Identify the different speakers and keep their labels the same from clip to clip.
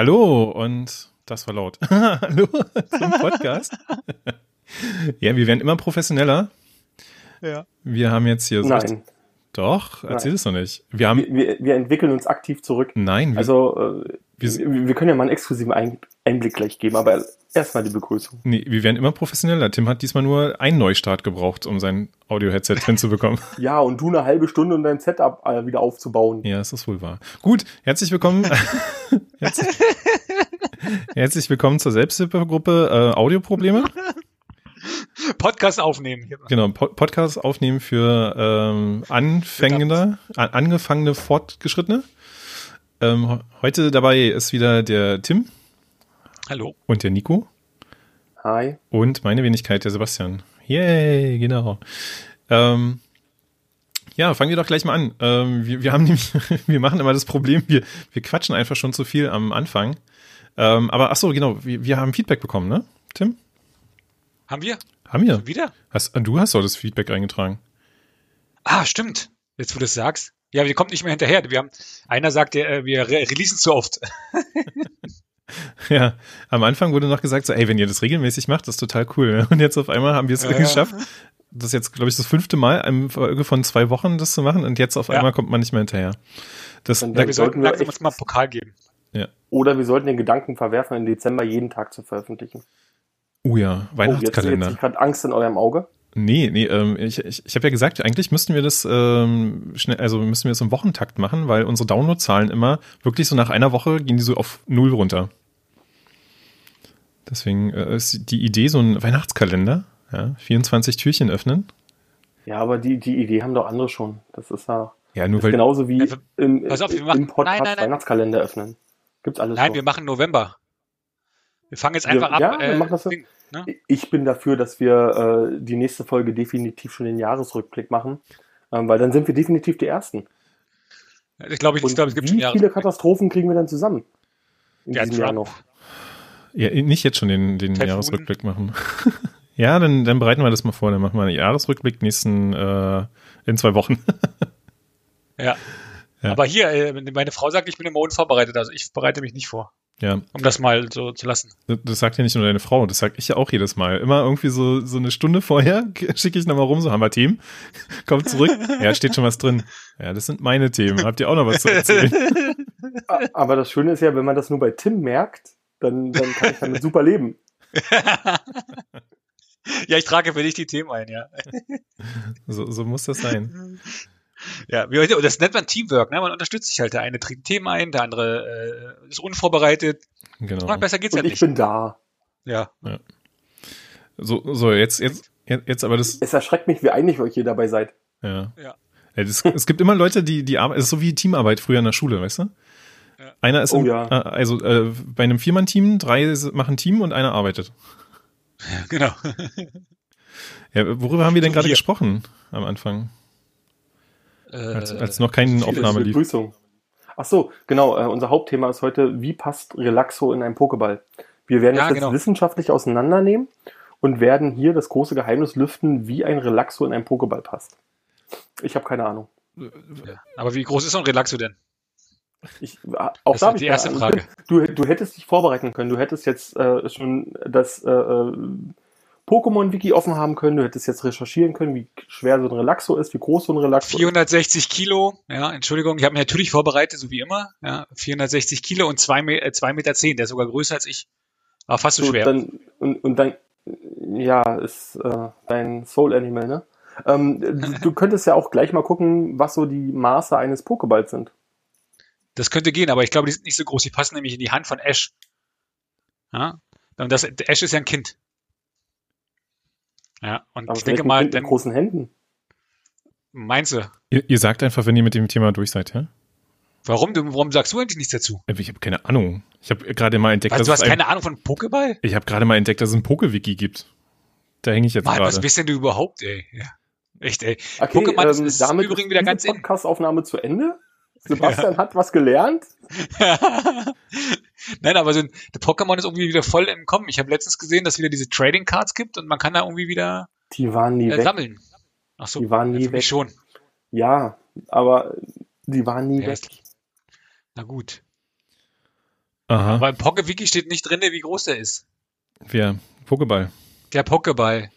Speaker 1: Hallo und das war laut. Hallo zum Podcast. ja, wir werden immer professioneller.
Speaker 2: Ja.
Speaker 1: Wir haben jetzt hier so.
Speaker 3: Nein.
Speaker 1: Doch, erzähl es doch nicht. Wir haben.
Speaker 3: Wir, wir, wir entwickeln uns aktiv zurück.
Speaker 1: Nein, wir,
Speaker 3: Also, äh,
Speaker 1: Wir-
Speaker 3: wir, können ja mal einen exklusiven Ein- Einblick gleich geben, aber erstmal die Begrüßung.
Speaker 1: nee, wir werden immer professioneller. Tim hat diesmal nur einen Neustart gebrauch, um sein Audio-Headset hinzubekommen.
Speaker 3: Ja, und du eine halbe Stunde, um dein Setup äh, wieder aufzubauen.
Speaker 1: Ja, ist wohl wahr. Gut, herzlich willkommen. herzlich, herzlich willkommen zur Selbsthilfegruppe äh, Audioprobleme.
Speaker 2: Podcast aufnehmen. Hier.
Speaker 1: Genau, po Podcast aufnehmen für ähm, Anfängende, an, angefangene Fortgeschrittene. Ähm, heute dabei ist wieder der Tim
Speaker 2: Hallo.
Speaker 1: und der Nico
Speaker 3: Hi.
Speaker 1: und meine Wenigkeit, der Sebastian. Yay, genau. Ähm, ja, fangen wir doch gleich mal an. Ähm, wir, wir haben nämlich, wir machen immer das Problem, wir, wir quatschen einfach schon zu viel am Anfang. Ähm, aber ach so, genau, wir, wir haben Feedback bekommen, ne? Tim?
Speaker 2: Haben wir?
Speaker 1: Haben wir?
Speaker 2: Schon wieder?
Speaker 1: Hast, du hast doch das Feedback eingetragen.
Speaker 2: Ah, stimmt. Jetzt, wo du es sagst. Ja, wir kommen nicht mehr hinterher. Wir haben, einer sagt, äh, wir re releasen zu oft.
Speaker 1: Ja, am Anfang wurde noch gesagt, so, ey, wenn ihr das regelmäßig macht, das ist total cool. Und jetzt auf einmal haben wir es
Speaker 2: Ja, ja.
Speaker 1: geschafft. Das ist jetzt, glaube ich, das fünfte Mal in Folge von zwei Wochen, das zu machen. Und jetzt auf
Speaker 2: Ja.
Speaker 1: einmal kommt man nicht mehr hinterher. Das,
Speaker 3: Und
Speaker 1: da,
Speaker 2: Ja, wir sollten
Speaker 3: wir
Speaker 2: uns mal einen Pokal geben.
Speaker 3: Oder wir sollten den Gedanken verwerfen, im Dezember jeden Tag zu veröffentlichen.
Speaker 1: oh ja,
Speaker 3: Oh, jetzt, jetzt
Speaker 1: Weihnachtskalender.
Speaker 3: gerade Angst in eurem Auge.
Speaker 1: Nee, nee, ähm, ich, ich, ich habe ja gesagt, eigentlich müssten wir das ähm, schnell, also müssten wir das im Wochentakt machen, weil unsere Downloadzahlen immer wirklich so nach einer Woche gehen die so auf null runter. Deswegen äh, ist die Idee so ein Weihnachtskalender, ja, 24 Türchen öffnen.
Speaker 3: Ja, aber die, die Idee haben doch andere schon. Das ist ja
Speaker 1: Ja, nur
Speaker 3: ist
Speaker 1: weil
Speaker 3: genauso wie
Speaker 2: wir-
Speaker 3: im,
Speaker 2: auf,
Speaker 3: im
Speaker 2: machen-
Speaker 3: Podcast
Speaker 2: Nein, nein, nein.
Speaker 3: Weihnachtskalender öffnen. Gibt's alles
Speaker 2: Nein,
Speaker 3: schon.
Speaker 2: wir machen November. Wir fangen jetzt einfach ab.
Speaker 3: ja, wir
Speaker 2: äh,
Speaker 3: machen das.
Speaker 2: Ding, ne?
Speaker 3: Ich bin dafür, dass wir äh, die nächste Folge definitiv schon den Jahresrückblick machen, ähm, weil dann sind wir definitiv die Ersten.
Speaker 2: Ich glaube, ich, ich
Speaker 3: Und
Speaker 2: glaube, es gibt schon
Speaker 3: wie
Speaker 2: Jahre.
Speaker 3: viele Katastrophen kriegen wir dann zusammen? In
Speaker 2: Ja,
Speaker 3: diesem Jahr
Speaker 2: Trump.
Speaker 3: noch.
Speaker 1: Ja, nicht jetzt schon den, den
Speaker 2: Typhoon.
Speaker 1: Jahresrückblick machen. ja, dann, dann bereiten wir das mal vor. Dann machen wir einen Jahresrückblick nächsten äh, in zwei Wochen.
Speaker 2: Ja.
Speaker 1: Ja.
Speaker 2: Aber hier, äh, meine Frau sagt, ich bin immer unvorbereitet. Also ich bereite mich nicht vor.
Speaker 1: Ja,
Speaker 2: Um das mal so zu lassen.
Speaker 1: das, sagt ja nicht nur deine Frau, das sag ich ja auch jedes Mal. Immer irgendwie so, so eine Stunde vorher schicke ich nochmal rum, so haben wir Themen. Kommt zurück. Ja, steht schon was drin. Ja, das sind meine Themen. Habt ihr auch noch was zu erzählen?
Speaker 3: Aber das Schöne ist ja, wenn man das nur bei Tim merkt, dann, dann kann ich damit super leben.
Speaker 2: ja, ich trage für dich die Themen ein, ja.
Speaker 1: So, so muss das sein.
Speaker 2: Ja, wie heute, und das nennt man Teamwork, ne? Man unterstützt sich halt. Der eine trägt Themen ein, der andere äh, ist unvorbereitet.
Speaker 1: Genau.
Speaker 2: Ah, besser geht's ja
Speaker 3: Und ich
Speaker 2: nicht.
Speaker 3: bin da.
Speaker 2: Ja.
Speaker 1: So, so jetzt, jetzt, jetzt aber das,
Speaker 3: Es erschreckt mich, wie einig euch hier dabei seid.
Speaker 1: Ja.
Speaker 2: Ja.
Speaker 1: ja das, es gibt immer Leute, die, die arbeiten, es ist so wie Teamarbeit früher in der Schule, weißt du?
Speaker 2: Ja.
Speaker 1: Einer ist
Speaker 3: Oh
Speaker 1: im,
Speaker 3: ja.
Speaker 1: äh, also äh, bei einem Viermann-Team, drei machen Team und einer arbeitet.
Speaker 2: Genau.
Speaker 1: Ja, worüber haben wir denn
Speaker 2: So
Speaker 1: gerade gesprochen am Anfang? Als,
Speaker 2: Äh,
Speaker 1: als noch keine Aufnahme lief.
Speaker 3: Begrüßung. Ach so, genau. Äh, unser Hauptthema ist heute, wie passt Relaxo in einen Pokéball? Wir werden
Speaker 2: Ja,
Speaker 3: das jetzt
Speaker 2: genau.
Speaker 3: wissenschaftlich auseinandernehmen und werden hier das große Geheimnis lüften, wie ein Relaxo in einen Pokéball passt. Ich habe keine Ahnung.
Speaker 2: Aber wie groß ist so ein Relaxo denn?
Speaker 3: Ich, äh, auch
Speaker 2: Das
Speaker 3: da
Speaker 2: ist die erste
Speaker 3: Ahnung. Du, du hättest dich vorbereiten können. Du hättest jetzt äh, schon das äh, äh, Pokémon-Wiki offen haben können. Du hättest jetzt recherchieren können, wie schwer so ein Relaxo ist, wie groß so ein Relaxo ist.
Speaker 2: 460 Kilo, ja, Entschuldigung, ich habe mich natürlich vorbereitet, so wie immer. Ja, 460 Kilo und 2 Me äh, zwei Meter, zehn, der ist sogar größer als ich. Aber fast so,
Speaker 3: So,
Speaker 2: schwer.
Speaker 3: Dann, und, und dann, ja, ist äh, dein Soul Animal, ne? Ähm, du, du könntest ja auch gleich mal gucken, was so die Maße eines Pokeballs sind.
Speaker 2: Das könnte gehen, aber ich glaube, die sind nicht so groß. Die passen nämlich in die Hand von Ash. Ja, und das, Ash ist ja ein Kind. Ja, und
Speaker 3: Aber
Speaker 2: ich denke mal,
Speaker 3: mit großen Händen.
Speaker 2: meinst du,
Speaker 1: Ihr, ihr sagt einfach, wenn ihr mit dem Thema durch seid, ja?
Speaker 2: warum, du- warum sagst du eigentlich nichts dazu?
Speaker 1: Ich habe keine Ahnung. Ich habe gerade mal entdeckt,
Speaker 2: Weißt du, du
Speaker 1: dass
Speaker 2: hast
Speaker 1: es ein,
Speaker 2: keine Ahnung von Pokéball?
Speaker 1: ich habe gerade mal entdeckt, dass es ein Poke-Wiki gibt. Da hänge ich jetzt
Speaker 2: Mann, was
Speaker 1: gerade.
Speaker 2: bist denn du überhaupt, ey? Ja. Echt, ey.
Speaker 3: Okay,
Speaker 2: Pokémon ist-
Speaker 3: ähm,
Speaker 2: ist
Speaker 3: damit
Speaker 2: übrigens
Speaker 3: ist
Speaker 2: wieder ganz.
Speaker 3: Podcast-Aufnahme zu Ende. Sebastian hat was gelernt.
Speaker 2: Nein, aber so ein, der Pokémon ist irgendwie wieder voll im Kommen. Ich habe letztens gesehen, dass es wieder diese Trading Cards gibt und man kann da irgendwie wieder
Speaker 3: Die waren nie
Speaker 2: äh,
Speaker 3: weg.
Speaker 2: sammeln. Ach so,
Speaker 3: Die waren
Speaker 2: ja,
Speaker 3: nie
Speaker 2: für mich
Speaker 3: weg.
Speaker 2: schon.
Speaker 3: Ja, aber die waren nie
Speaker 2: Ja,
Speaker 3: weg.
Speaker 2: Na gut.
Speaker 1: Aha.
Speaker 2: Aber im Poke-Wiki steht nicht drin, wie groß der ist.
Speaker 1: Wer? Pokéball.
Speaker 2: Der Pokéball.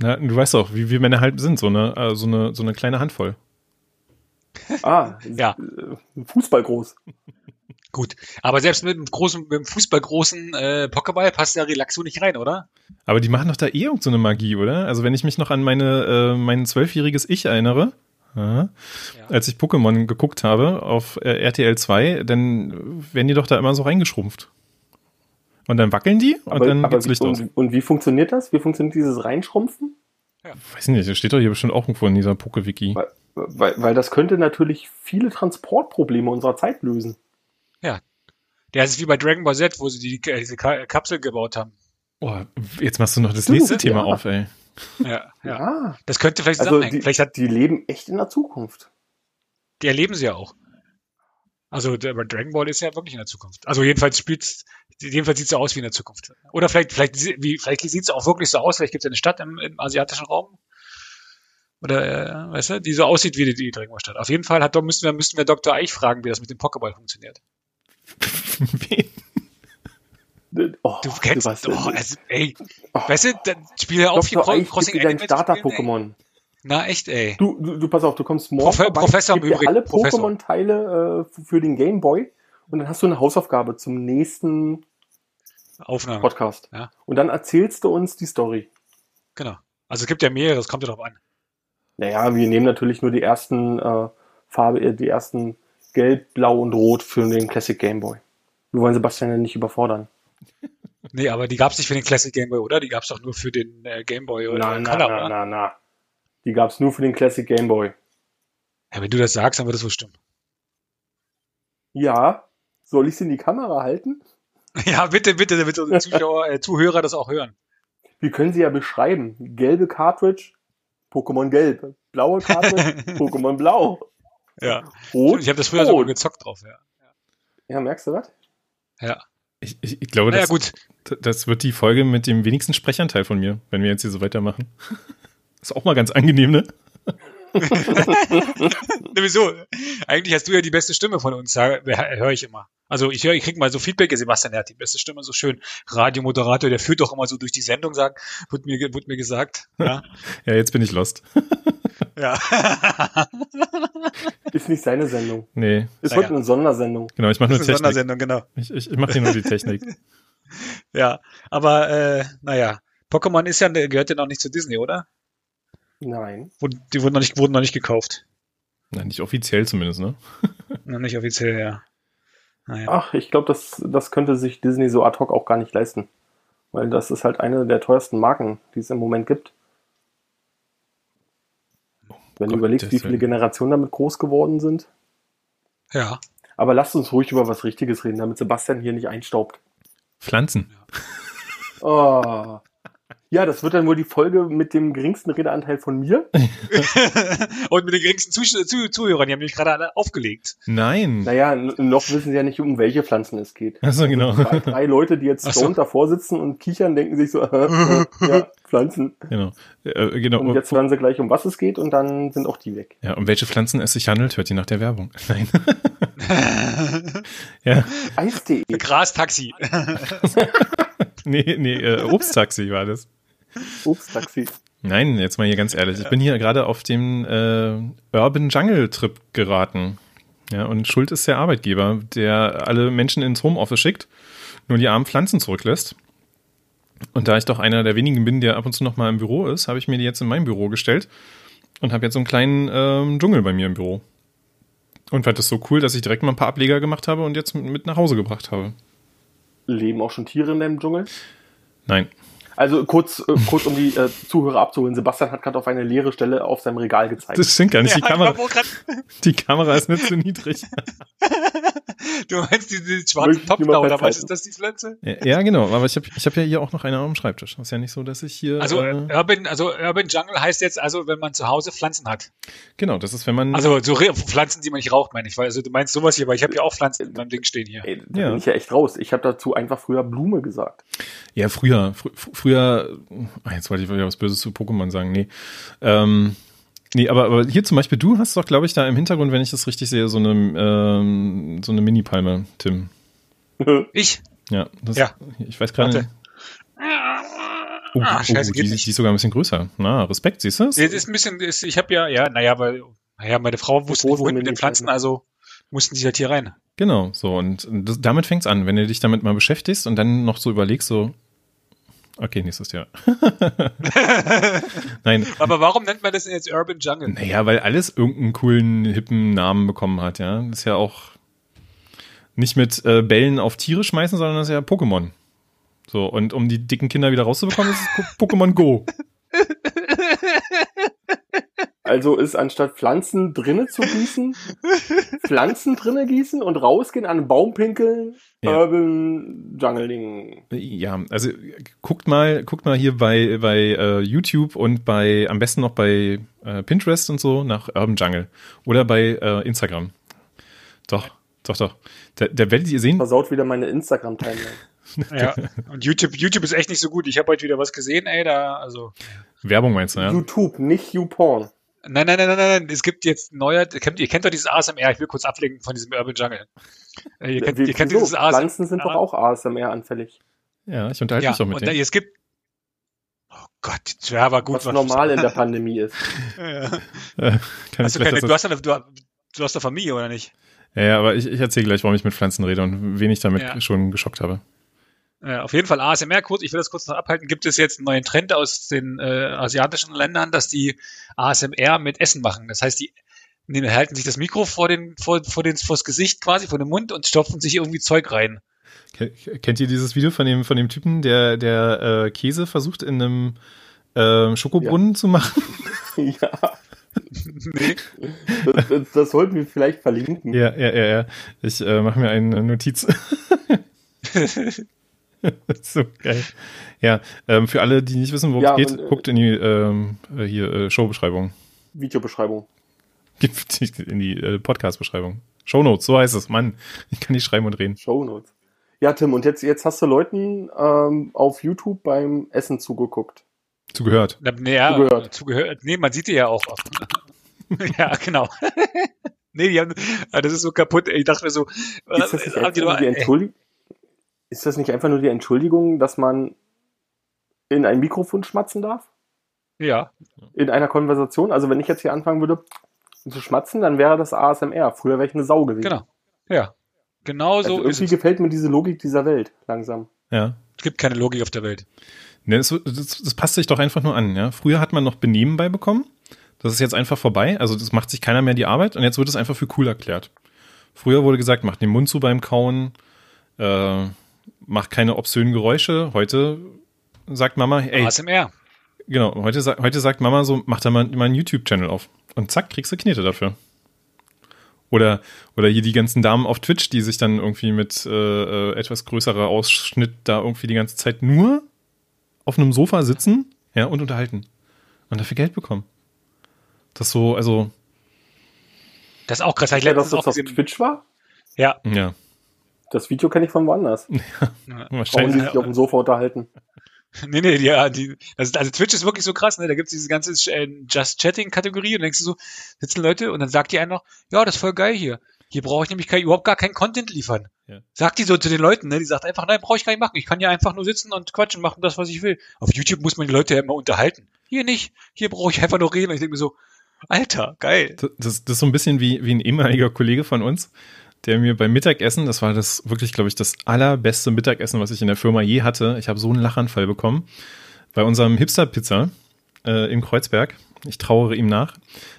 Speaker 1: Na, du weißt doch, wie wir Männer halt sind, so eine, äh, so eine, so eine kleine Handvoll.
Speaker 3: Ah,
Speaker 2: Ja.
Speaker 3: äh, Fußball groß.
Speaker 2: Gut. Aber selbst mit dem großen, mit dem Fußballgroßen äh, Pokéball passt der Relaxo nicht rein, oder?
Speaker 1: Aber die machen doch da eh irgend so eine Magie, oder? Also wenn ich mich noch an meine, äh, mein zwölfjähriges Ich erinnere, ja, als ich Pokémon geguckt habe auf äh, RTL 2, dann werden die doch da immer so reingeschrumpft. Und dann wackeln die und
Speaker 3: Aber,
Speaker 1: dann
Speaker 3: aber
Speaker 1: geht's
Speaker 3: wie,
Speaker 1: Licht aus.
Speaker 3: und, und wie funktioniert das? Wie funktioniert dieses Reinschrumpfen?
Speaker 1: Weiß nicht, das steht doch hier bestimmt auch irgendwo in dieser Poke-Wiki.
Speaker 3: Weil, weil, das könnte natürlich viele Transportprobleme unserer Zeit lösen.
Speaker 2: Der ist wie bei Dragon Ball Z, wo sie die, äh, diese Ka Kapsel gebaut haben.
Speaker 1: Oh, jetzt machst du noch das
Speaker 3: Stimmt,
Speaker 1: nächste Thema
Speaker 3: ja.
Speaker 1: auf, ey.
Speaker 2: Ja, ja.
Speaker 3: Ja.
Speaker 2: Das könnte vielleicht
Speaker 3: Also
Speaker 2: zusammenhängen.
Speaker 3: die,
Speaker 2: vielleicht hat,
Speaker 3: die leben echt in der Zukunft.
Speaker 2: die erleben sie ja auch. Also aber Dragon Ball ist ja wirklich in der Zukunft. Also jedenfalls spielt jedenfalls sieht es so aus wie in der Zukunft. Oder vielleicht, vielleicht, wie, vielleicht sieht es auch wirklich so aus, vielleicht gibt es eine Stadt im, im asiatischen Raum. Oder, äh, weißt du, die so aussieht wie die, die Dragon Ball Stadt. Auf jeden Fall hat, müssten wir, müssten wir Dr. Eich fragen, wie das mit dem Pokéball funktioniert.
Speaker 3: Oh,
Speaker 2: Du kennst,
Speaker 3: weißt,
Speaker 2: oh, also, ey,
Speaker 3: oh,
Speaker 2: weißt du, dann spiel ja auf
Speaker 3: Eich
Speaker 2: Crossing
Speaker 3: dein. Starter-Pokémon.
Speaker 2: Na, echt, ey.
Speaker 3: Du, du, du, pass auf, du kommst morgen
Speaker 2: Profe- Professor im Übrigen,
Speaker 3: alle. Pokémon-Teile äh, für den Game Boy und dann hast du eine Hausaufgabe zum nächsten
Speaker 2: Aufnahme.
Speaker 3: Podcast.
Speaker 2: Ja.
Speaker 3: Und dann erzählst du uns die Story.
Speaker 2: Genau. Also es gibt ja mehrere, es kommt ja drauf an.
Speaker 3: Naja, wir nehmen natürlich nur die ersten äh, Farbe, äh, die ersten Gelb, Blau und Rot für den Classic Game Boy. Wir wollen Sebastian ja nicht überfordern.
Speaker 2: Nee, aber die gab's nicht für den Classic Game Boy, oder? Die gab's doch nur für den äh, Game Boy oder
Speaker 3: Na, na,
Speaker 2: Color,
Speaker 3: na,
Speaker 2: oder?
Speaker 3: na, na. Die gab's nur für den Classic Game Boy.
Speaker 2: Ja, wenn du das sagst, dann wird das wohl stimmen.
Speaker 3: Ja. Soll ich sie in die Kamera halten?
Speaker 2: Ja, bitte, bitte, damit unsere Zuschauer, äh, Zuhörer das auch hören.
Speaker 3: Wir können sie ja beschreiben. Gelbe Cartridge, Pokémon Gelb. Blaue Cartridge, Pokémon Blau.
Speaker 2: Ja.
Speaker 3: Rot,
Speaker 2: Ich habe das früher so gezockt drauf, ja.
Speaker 3: Ja, merkst du was?
Speaker 2: Ja.
Speaker 1: Ich, ich, ich glaube,
Speaker 2: Naja,
Speaker 1: das,
Speaker 2: gut.
Speaker 1: das wird die Folge mit dem wenigsten Sprechanteil von mir, wenn wir jetzt hier so weitermachen. Ist auch mal ganz angenehm, ne?
Speaker 2: Ne, wieso? Eigentlich hast du ja die beste Stimme von uns, höre ich immer. Also ich höre, ich krieg mal so Feedback, Sebastian, der hat die beste Stimme, so schön. Radiomoderator, der führt doch immer so durch die Sendung, sagt, wird mir, wird mir gesagt. Ja.
Speaker 1: Ja, jetzt bin ich lost.
Speaker 2: ja.
Speaker 3: Ist nicht seine Sendung.
Speaker 1: Nee,
Speaker 3: Ist
Speaker 2: Naja.
Speaker 3: heute eine Sondersendung.
Speaker 1: genau, ich mache nur
Speaker 2: Das ist eine
Speaker 1: Technik.
Speaker 2: Sondersendung, genau.
Speaker 1: Ich, ich, ich mache hier nur die Technik.
Speaker 2: Ja, aber äh, naja, Pokémon ist ja gehört ja noch nicht zu Disney, oder?
Speaker 3: Nein.
Speaker 2: Die wurden noch nicht, wurden noch nicht gekauft.
Speaker 1: Nein, nicht offiziell zumindest, ne?
Speaker 2: Noch nicht offiziell, ja. Naja.
Speaker 3: Ach, ich glaube, das, das könnte sich Disney so ad hoc auch gar nicht leisten. Weil das ist halt eine der teuersten Marken, die es im Moment gibt. Wenn du
Speaker 1: Gott,
Speaker 3: überlegst, wie viele. Generationen damit groß geworden sind.
Speaker 2: Ja.
Speaker 3: Aber lasst uns ruhig über was Richtiges reden, damit Sebastian hier nicht einstaubt.
Speaker 1: Pflanzen.
Speaker 3: Oh. Ja, das wird dann wohl die Folge mit dem geringsten Redeanteil von mir.
Speaker 2: Und mit den geringsten Zuh Zuh Zuhörern, die haben mich gerade alle aufgelegt.
Speaker 1: Nein.
Speaker 3: Naja, noch wissen sie ja nicht, um welche Pflanzen es geht.
Speaker 1: Achso, genau.
Speaker 3: Drei, drei Leute, die jetzt
Speaker 2: so.
Speaker 3: davor sitzen und kichern, denken sich so, äh, äh, ja, Pflanzen.
Speaker 1: genau. Äh, genau.
Speaker 3: Und jetzt hören sie gleich, um was es geht und dann sind auch die weg.
Speaker 1: Ja, um welche Pflanzen es sich handelt, hört ihr nach der Werbung. Nein. ja,
Speaker 3: Eis.de.
Speaker 2: Gras-Taxi.
Speaker 1: nee, nee, äh, Obsttaxi war das.
Speaker 3: Obsttaxi.
Speaker 1: Nein, jetzt mal hier ganz ehrlich. Ich bin hier gerade auf dem äh, Urban Jungle Trip geraten. Ja, und schuld ist der Arbeitgeber, der alle Menschen ins Homeoffice schickt, nur die armen Pflanzen zurücklässt. Und da ich doch einer der wenigen bin, der ab und zu noch mal im Büro ist, habe ich mir die jetzt in mein Büro gestellt und habe jetzt so einen kleinen ähm, Dschungel bei mir im Büro. Und fand das so cool, dass ich direkt mal ein paar Ableger gemacht habe und jetzt mit nach Hause gebracht habe.
Speaker 3: Leben auch schon Tiere in deinem Dschungel?
Speaker 1: Nein.
Speaker 3: Also kurz, äh, kurz um die äh, Zuhörer abzuholen. Sebastian hat gerade auf eine leere Stelle auf seinem Regal gezeigt.
Speaker 1: Das stimmt gar nicht. Die,
Speaker 2: Ja,
Speaker 1: Kamera, die Kamera ist nicht so niedrig.
Speaker 2: du meinst diese diese schwarzen
Speaker 3: mal
Speaker 2: oder was ist das, die Pflanze?
Speaker 1: Ja, ja, genau. Aber ich habe ich hab ja hier auch noch eine auf dem Schreibtisch. ist ja nicht so, dass ich hier.
Speaker 2: Also
Speaker 1: äh,
Speaker 2: Urban, also Urban Jungle heißt jetzt also, wenn man zu Hause Pflanzen hat.
Speaker 1: genau, das ist, wenn man.
Speaker 2: Also so Pflanzen, die man nicht raucht, meine ich. Weil also du meinst sowas hier, weil ich habe ja auch Pflanzen in meinem Ding stehen hier.
Speaker 3: Ey, da
Speaker 1: Ja.
Speaker 3: bin ich ja echt raus. Ich habe dazu einfach früher Blume gesagt.
Speaker 1: ja, früher. Fr fr- früher. Ah, jetzt wollte ich wieder was Böses zu Pokémon sagen. Nee. Ähm, nee, aber, aber hier zum Beispiel, du hast doch, glaube ich, da im Hintergrund, wenn ich das richtig sehe, so eine, ähm, so eine Mini-Palme, Tim.
Speaker 2: Ich?
Speaker 1: Ja, das,
Speaker 2: Ja.
Speaker 1: ich weiß gerade. Oh,
Speaker 2: Ah,
Speaker 1: oh,
Speaker 2: scheiße, geht
Speaker 1: die,
Speaker 2: nicht.
Speaker 1: die ist sogar ein bisschen größer. Na, Respekt, siehst du?
Speaker 2: Es ist ein bisschen, ist, ich habe ja, ja, naja, weil, naja, meine Frau wusste nicht, wohin mit den Pflanzen, also mussten sie halt hier rein.
Speaker 1: Genau, so. Und das, damit fängt's an, wenn du dich damit mal beschäftigst und dann noch so überlegst, so, okay, nächstes Jahr. Nein,
Speaker 2: Aber warum nennt man das denn jetzt Urban Jungle?
Speaker 1: naja, weil alles irgendeinen coolen, hippen Namen bekommen hat, ja. Das ist ja auch nicht mit äh, Bällen auf Tiere schmeißen, sondern das ist ja Pokémon. So, und um die dicken Kinder wieder rauszubekommen, ist es Po- Pokémon Go.
Speaker 3: Also ist anstatt Pflanzen drinnen zu gießen, Pflanzen drinnen gießen und rausgehen an einen Baum pinkeln,
Speaker 1: Ja.
Speaker 3: Urban Jungling.
Speaker 1: Ja, also guckt mal, guckt mal hier bei, bei äh, YouTube und bei, am besten noch bei äh, Pinterest und so nach Urban Jungle. Oder bei äh, Instagram. Doch, doch, doch. Da, da werdet ihr sehen,
Speaker 3: Versaut wieder meine Instagram-Timeline.
Speaker 2: Ja. Und YouTube, YouTube ist echt nicht so gut. Ich habe heute wieder was gesehen, ey, da, also.
Speaker 1: Werbung meinst du, ja?
Speaker 3: YouTube, nicht YouPorn.
Speaker 2: Nein, nein, nein, nein, nein, es gibt jetzt neuer, ihr kennt, ihr kennt doch dieses ASMR, ich will kurz ablenken von diesem Urban Jungle. Äh, Ihr kennt,
Speaker 3: Wie-
Speaker 2: ihr kennt dieses ASMR.
Speaker 3: Pflanzen sind doch auch ASMR-anfällig.
Speaker 1: Ja, ich unterhalte
Speaker 2: ja,
Speaker 1: mich doch mit
Speaker 2: und da,
Speaker 1: denen.
Speaker 2: es gibt, oh Gott, ja, war gut.
Speaker 3: Was normal in der Pandemie ist.
Speaker 2: Ja.
Speaker 1: Äh, kann
Speaker 2: Hast du, keine, du, hast eine, du, du hast eine Familie, oder nicht?
Speaker 1: ja, ja, aber ich, ich erzähle gleich, warum ich mit Pflanzen rede und wen ich damit
Speaker 2: Ja.
Speaker 1: schon geschockt habe.
Speaker 2: Ja, auf jeden Fall ASMR kurz, ich will das kurz noch abhalten, gibt es jetzt einen neuen Trend aus den äh, asiatischen Ländern, dass die ASMR mit Essen machen. Das heißt, die nehmen, halten sich das Mikro vor den, vor, vor den, vors Gesicht quasi, vor den Mund und stopfen sich irgendwie Zeug rein.
Speaker 1: Ke- Kennt ihr dieses Video von dem, von dem Typen, der, der äh, Käse versucht in einem äh, Schokobrunnen zu machen?
Speaker 3: ja,
Speaker 2: nee.
Speaker 3: das, das, das sollten wir vielleicht verlinken.
Speaker 1: Ja, ja, ja, ja. Ich äh, mache mir eine Notiz. so geil. Ja, ähm, für alle, die nicht wissen, worum
Speaker 3: Ja,
Speaker 1: es geht,
Speaker 3: und, äh,
Speaker 1: guckt in die ähm, äh, hier äh, Showbeschreibung.
Speaker 3: Videobeschreibung.
Speaker 1: Gibt in die äh, Podcast-Beschreibung. Shownotes, so heißt es. Mann, ich kann nicht schreiben und reden.
Speaker 3: Shownotes. Ja, Tim, und jetzt, jetzt hast du Leuten ähm, auf YouTube beim Essen zugeguckt.
Speaker 1: Zugehört.
Speaker 2: Ja,
Speaker 3: Zugehört.
Speaker 2: zugehört. Nee, man sieht die ja auch. ja, genau. nee, die haben, ah, das ist so kaputt. Ich dachte mir so,
Speaker 3: Ist das nicht
Speaker 2: äh, haben die
Speaker 3: die
Speaker 2: ey,
Speaker 3: Entschuldigung? Ist das nicht einfach nur die Entschuldigung, dass man in ein Mikrofon schmatzen darf?
Speaker 2: ja,
Speaker 3: In einer Konversation? Also wenn ich jetzt hier anfangen würde zu schmatzen, dann wäre das ASMR. Früher wäre ich eine Sau gewesen.
Speaker 2: genau. Ja. Genau
Speaker 3: Also
Speaker 2: so ist
Speaker 3: irgendwie gefällt mir diese Logik dieser Welt langsam.
Speaker 1: Ja.
Speaker 2: Es gibt keine Logik auf der Welt.
Speaker 1: Ne, das, das, das passt sich doch einfach nur an. Ja? Früher hat man noch Benehmen beibekommen. Das ist jetzt einfach vorbei. Also das macht sich keiner mehr die Arbeit und jetzt wird es einfach für cool erklärt. Früher wurde gesagt, mach den Mund zu beim Kauen, äh, mach keine obszönen Geräusche. Heute sagt Mama, ey,
Speaker 2: ASMR.
Speaker 1: genau, heute, heute sagt Mama so, mach da mal, mal einen YouTube-Channel auf. Und zack, kriegst du Knete dafür. Oder, oder hier die ganzen Damen auf Twitch, die sich dann irgendwie mit äh, äh, etwas größerer Ausschnitt da irgendwie die ganze Zeit nur auf einem Sofa sitzen ja, und unterhalten. Und dafür Geld bekommen. Das so, also,
Speaker 2: Das ist auch krass. Ich
Speaker 3: Ja, dass das
Speaker 2: auch
Speaker 3: auf. Twitch war?
Speaker 2: Ja.
Speaker 1: ja,
Speaker 3: Das Video kenne ich von woanders.
Speaker 2: ja.
Speaker 3: Warum die
Speaker 1: wahrscheinlich.
Speaker 3: sich auf dem Sofa unterhalten.
Speaker 2: Nee, nee, ja, die, also, also Twitch ist wirklich so krass, ne? Da gibt's diese ganze äh, Just Chatting-Kategorie und denkst du so, sitzen Leute und dann sagt die einer noch, ja, das ist voll geil hier. Hier brauche ich nämlich kein, überhaupt gar keinen Content liefern.
Speaker 1: Ja.
Speaker 2: Sagt die so zu den Leuten, ne? Die sagt einfach, nein, brauche ich gar nicht machen. Ich kann ja einfach nur sitzen und quatschen, machen das, was ich will. Auf YouTube muss man die Leute ja immer unterhalten. Hier nicht. Hier brauche ich einfach nur reden. Und ich denke mir so, Alter, geil.
Speaker 1: Das, das, das ist so ein bisschen wie, wie ein ehemaliger Kollege von uns, der mir beim Mittagessen, das war das wirklich, glaube ich, das allerbeste Mittagessen, was ich in der Firma je hatte. Ich habe so einen Lachanfall bekommen. Bei unserem Hipster-Pizza äh, in Kreuzberg, ich trauere ihm nach,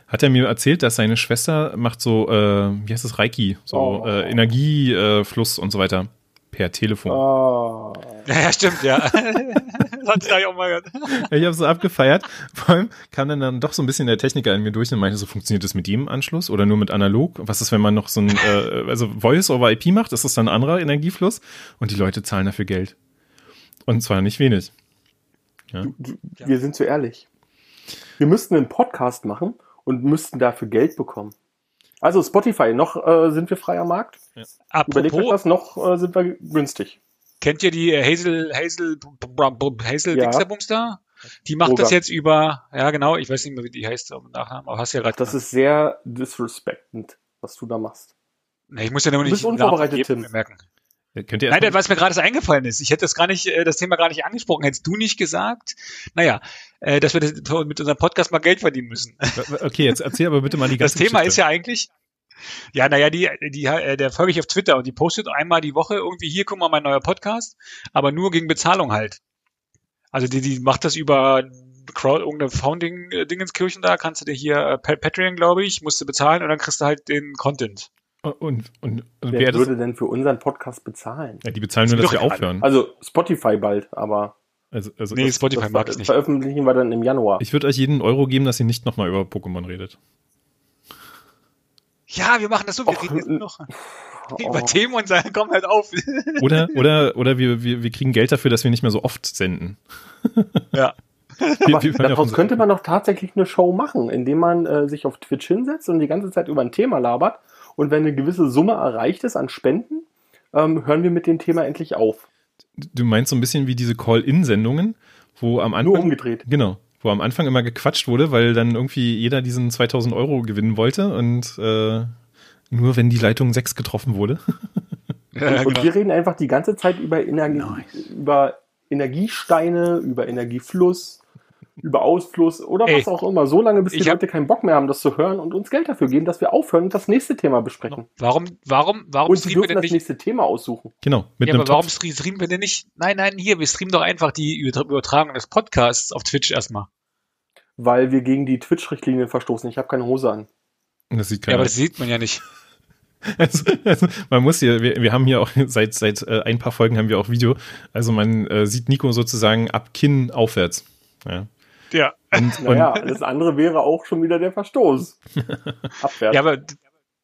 Speaker 1: hat er mir erzählt, dass seine Schwester macht so, äh, wie heißt das, Reiki, so
Speaker 3: Oh.
Speaker 1: äh, Energiefluss Fluss und so weiter per Telefon.
Speaker 3: Ah.
Speaker 2: Ja, ja stimmt, ja. das ich auch mal gehört.
Speaker 1: Ich habe so abgefeiert. Vor allem kam dann, dann doch so ein bisschen der Techniker in mir durch und meinte, so funktioniert das mit jedem Anschluss oder nur mit analog? Was ist, wenn man noch so ein, äh, also Voice over IP macht? Ist das dann ein anderer Energiefluss? Und die Leute zahlen dafür Geld. Und zwar nicht wenig.
Speaker 3: Du, du, wir sind so ehrlich. Wir müssten einen Podcast machen und müssten dafür Geld bekommen. Also Spotify, noch äh, sind wir frei am Markt. Überlegt euch das, noch äh, sind wir günstig.
Speaker 2: kennt ihr die äh, Hazel, Hazel, Hazel
Speaker 3: Ja.
Speaker 2: Dixerbums da? Die macht
Speaker 3: Roger.
Speaker 2: das jetzt über, ja genau, ich weiß nicht mehr, wie die heißt, aber Nachnamen, aber hast ja gerade.
Speaker 3: Das ist sehr disrespectend, was du da machst.
Speaker 2: Ich muss ja nur
Speaker 3: Du
Speaker 2: nicht
Speaker 3: bist unvorbereitet, Tim.
Speaker 2: merken.
Speaker 1: Könnt ihr
Speaker 2: Nein, was mir gerade so eingefallen ist. Ich hätte das gar nicht, äh, das Thema gar nicht angesprochen. Hättest du nicht gesagt, naja, äh, dass wir das, mit unserem Podcast mal Geld verdienen müssen.
Speaker 1: okay, jetzt erzähl aber bitte mal die
Speaker 2: Das
Speaker 1: ganze
Speaker 2: Thema
Speaker 1: Geschichte.
Speaker 2: ist ja eigentlich, ja, naja, die, die, äh, der folge ich auf Twitter und die postet einmal die Woche irgendwie, hier, guck mal, mein neuer Podcast, aber nur gegen Bezahlung halt. Also die, die macht das über Crowd, irgendeine Founding-Dingenskirchen da, kannst du dir hier äh, Pa- Patreon, glaube ich, musst du bezahlen und dann kriegst du halt den Content.
Speaker 1: Und, und, und
Speaker 3: Wer
Speaker 1: wer das,
Speaker 3: würde denn für unseren Podcast bezahlen?
Speaker 1: ja, die bezahlen nur,
Speaker 2: Ist
Speaker 1: dass wir aufhören.
Speaker 3: Also Spotify bald, aber
Speaker 1: Also, also
Speaker 2: Nee,
Speaker 1: das,
Speaker 2: Spotify
Speaker 3: das
Speaker 2: mag ich nicht.
Speaker 3: veröffentlichen wir dann im Januar.
Speaker 1: ich würde euch jeden Euro geben, dass ihr nicht nochmal über Pokémon redet.
Speaker 2: Ja, wir machen das so, wir
Speaker 3: Och,
Speaker 2: reden jetzt noch
Speaker 3: Oh.
Speaker 2: über Themen und sagen, komm halt auf.
Speaker 1: Oder, oder, oder wir, wir, wir kriegen Geld dafür, dass wir nicht mehr so oft senden.
Speaker 2: ja.
Speaker 1: Wir, wir
Speaker 3: daraus könnte man doch tatsächlich eine Show machen, indem man äh, sich auf Twitch hinsetzt und die ganze Zeit über ein Thema labert. Und wenn eine gewisse Summe erreicht ist an Spenden, ähm, hören wir mit dem Thema endlich auf.
Speaker 1: du meinst so ein bisschen wie diese Call-In-Sendungen, wo am
Speaker 3: Nur
Speaker 1: Anfang,
Speaker 3: umgedreht.
Speaker 1: genau, wo am Anfang immer gequatscht wurde, weil dann irgendwie jeder diesen 2000 Euro gewinnen wollte und äh, nur wenn die Leitung 6 getroffen wurde.
Speaker 2: ja
Speaker 3: und
Speaker 2: genau.
Speaker 3: wir reden einfach die ganze Zeit über, Energie,
Speaker 2: Nice.
Speaker 3: über Energiesteine, über Energiefluss, über Ausfluss oder
Speaker 2: Ey,
Speaker 3: was auch immer. So lange, bis die
Speaker 2: hab-
Speaker 3: Leute keinen Bock mehr haben, das zu hören und uns Geld dafür geben, dass wir aufhören und das nächste Thema besprechen.
Speaker 2: Warum, warum, warum
Speaker 3: Und sie
Speaker 2: streamen wir
Speaker 3: dürfen
Speaker 2: denn
Speaker 3: das
Speaker 2: nicht?
Speaker 3: nächste Thema aussuchen.
Speaker 1: Genau, mit
Speaker 2: Ja,
Speaker 1: einem
Speaker 2: aber warum
Speaker 1: Topf.
Speaker 2: stre- streamen wir denn nicht? Nein, nein, hier, wir streamen doch einfach die Über- Übertragung des Podcasts auf Twitch erstmal.
Speaker 3: Weil wir gegen die Twitch-Richtlinien verstoßen. Ich habe keine Hose an.
Speaker 1: Das sieht
Speaker 2: Ja,
Speaker 1: keiner.
Speaker 2: aber das sieht man ja nicht.
Speaker 1: Also, also man muss hier, wir, wir haben hier auch seit seit äh, ein paar Folgen haben wir auch Video. Also man äh, sieht Nico sozusagen ab Kinn aufwärts. Ja.
Speaker 2: Ja.
Speaker 1: Und,
Speaker 3: Naja,
Speaker 1: und
Speaker 3: das andere wäre auch schon wieder der Verstoß. Abwärts.
Speaker 2: Ja, aber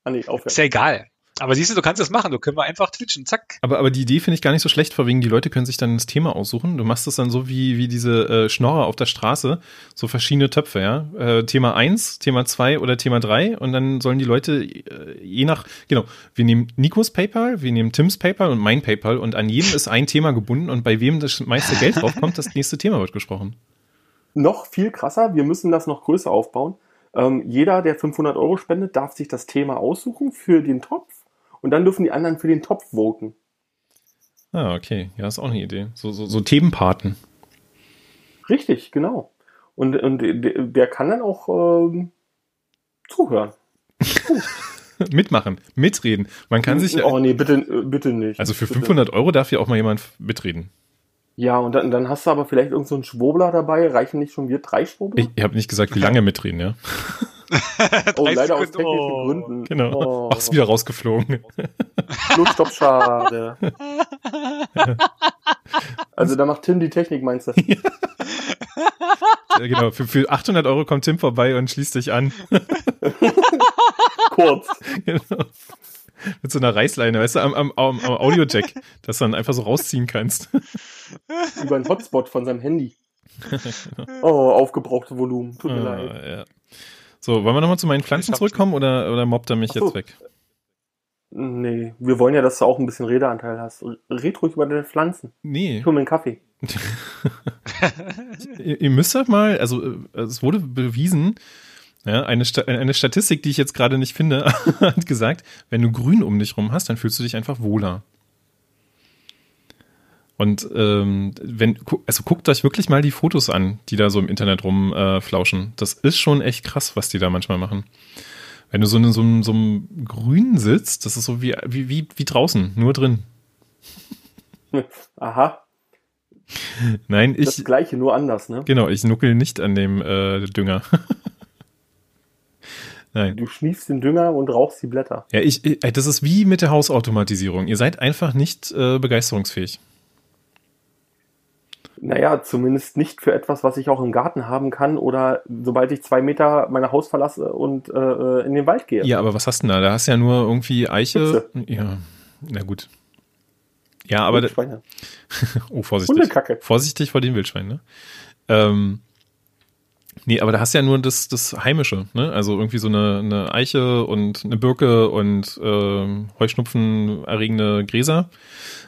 Speaker 3: ah, nee,
Speaker 2: ist
Speaker 3: aufwärts.
Speaker 2: ja egal. Aber siehst du, du kannst das machen. Du können wir einfach twitchen. Zack.
Speaker 1: aber, aber die Idee finde ich gar nicht so schlecht, vor wegen die Leute können sich dann das Thema aussuchen. Du machst es dann so wie, wie diese äh, Schnorrer auf der Straße, so verschiedene Töpfe, ja. Äh, Thema 1, Thema 2 oder Thema 3 und dann sollen die Leute äh, je nach, genau, wir nehmen Nikos PayPal, wir nehmen Tims PayPal und mein PayPal und an jedem ist ein Thema gebunden und bei wem das meiste Geld draufkommt, das nächste Thema wird gesprochen.
Speaker 3: Noch viel krasser, wir müssen das noch größer aufbauen. Ähm, jeder, der 500 Euro spendet, darf sich das Thema aussuchen für den Topf und dann dürfen die anderen für den Topf voten.
Speaker 1: Ah, okay. Ja, ist auch eine Idee. So, so, so Themenpaten.
Speaker 3: Richtig, genau. Und, und der, kann dann auch ähm, zuhören.
Speaker 1: Mitmachen, mitreden. Man kann sich
Speaker 3: Oh nee, bitte, äh, bitte nicht.
Speaker 1: also für
Speaker 3: bitte.
Speaker 1: 500 Euro darf ja auch mal jemand mitreden.
Speaker 3: Ja, und dann, dann hast du aber vielleicht irgend so einen Schwurbler dabei. Reichen nicht schon wir drei Schwurbler?
Speaker 1: Ich, ich habe nicht gesagt, wie lange mitreden, ja.
Speaker 3: oh,
Speaker 2: 30
Speaker 3: leider aus technischen
Speaker 2: Oh.
Speaker 3: Gründen.
Speaker 1: Genau.
Speaker 3: Oh,
Speaker 1: Ach, ist wieder rausgeflogen.
Speaker 3: Schluss, stopp, schade. also da macht Tim die Technik, meinst du?
Speaker 1: Ja, genau. Für, für 800 Euro kommt Tim vorbei und schließt dich an.
Speaker 3: Kurz.
Speaker 1: genau. Mit so einer Reißleine, weißt du, am, am, am am Audio-Jack, dass du dann einfach so rausziehen kannst.
Speaker 3: Über einen Hotspot von seinem Handy. Oh, aufgebrauchte Volumen. Tut mir leid.
Speaker 1: Ah, ja. So, wollen wir nochmal zu meinen Pflanzen zurückkommen oder, oder mobbt er mich
Speaker 3: so.
Speaker 1: jetzt weg?
Speaker 3: Nee, wir wollen ja, dass du auch ein bisschen Redeanteil hast. Red ruhig über deine Pflanzen.
Speaker 1: Nee.
Speaker 3: Ich hol mir einen Kaffee.
Speaker 1: ihr, ihr müsst doch mal, also äh, es wurde bewiesen, ja, eine, Sta eine Statistik, die ich jetzt gerade nicht finde, hat gesagt, wenn du grün um dich rum hast, dann fühlst du dich einfach wohler. Und ähm, wenn, also guckt euch wirklich mal die Fotos an, die da so im Internet rumflauschen. Äh, das ist schon echt krass, was die da manchmal machen. Wenn du so in so, einem- so Grün sitzt, das ist so wie, wie, wie, wie draußen, nur drin.
Speaker 3: Aha,
Speaker 1: Nein, ich,
Speaker 3: das gleiche, nur anders, ne?
Speaker 1: genau, ich nuckel nicht an dem äh, Dünger. Nein.
Speaker 3: Du schniefst den Dünger und rauchst die Blätter.
Speaker 1: Ja, ich, ich, das ist wie mit der Hausautomatisierung. Ihr seid einfach nicht äh, begeisterungsfähig.
Speaker 3: Naja, zumindest nicht für etwas, was ich auch im Garten haben kann oder sobald ich zwei Meter mein Haus verlasse und äh, in den Wald gehe.
Speaker 1: Ja, aber was hast du denn da? Da hast du ja nur irgendwie Eiche.
Speaker 3: Hitze.
Speaker 1: Ja, na gut. Ja, aber da,
Speaker 3: Schweine.
Speaker 1: oh, vorsichtig.
Speaker 3: Hundekacke.
Speaker 1: Vorsichtig vor den Wildschweinen, ne? Ähm, nee, aber da hast du ja nur das, das Heimische, ne? Also irgendwie so eine, eine Eiche und eine Birke und ähm, Heuschnupfen erregende Gräser.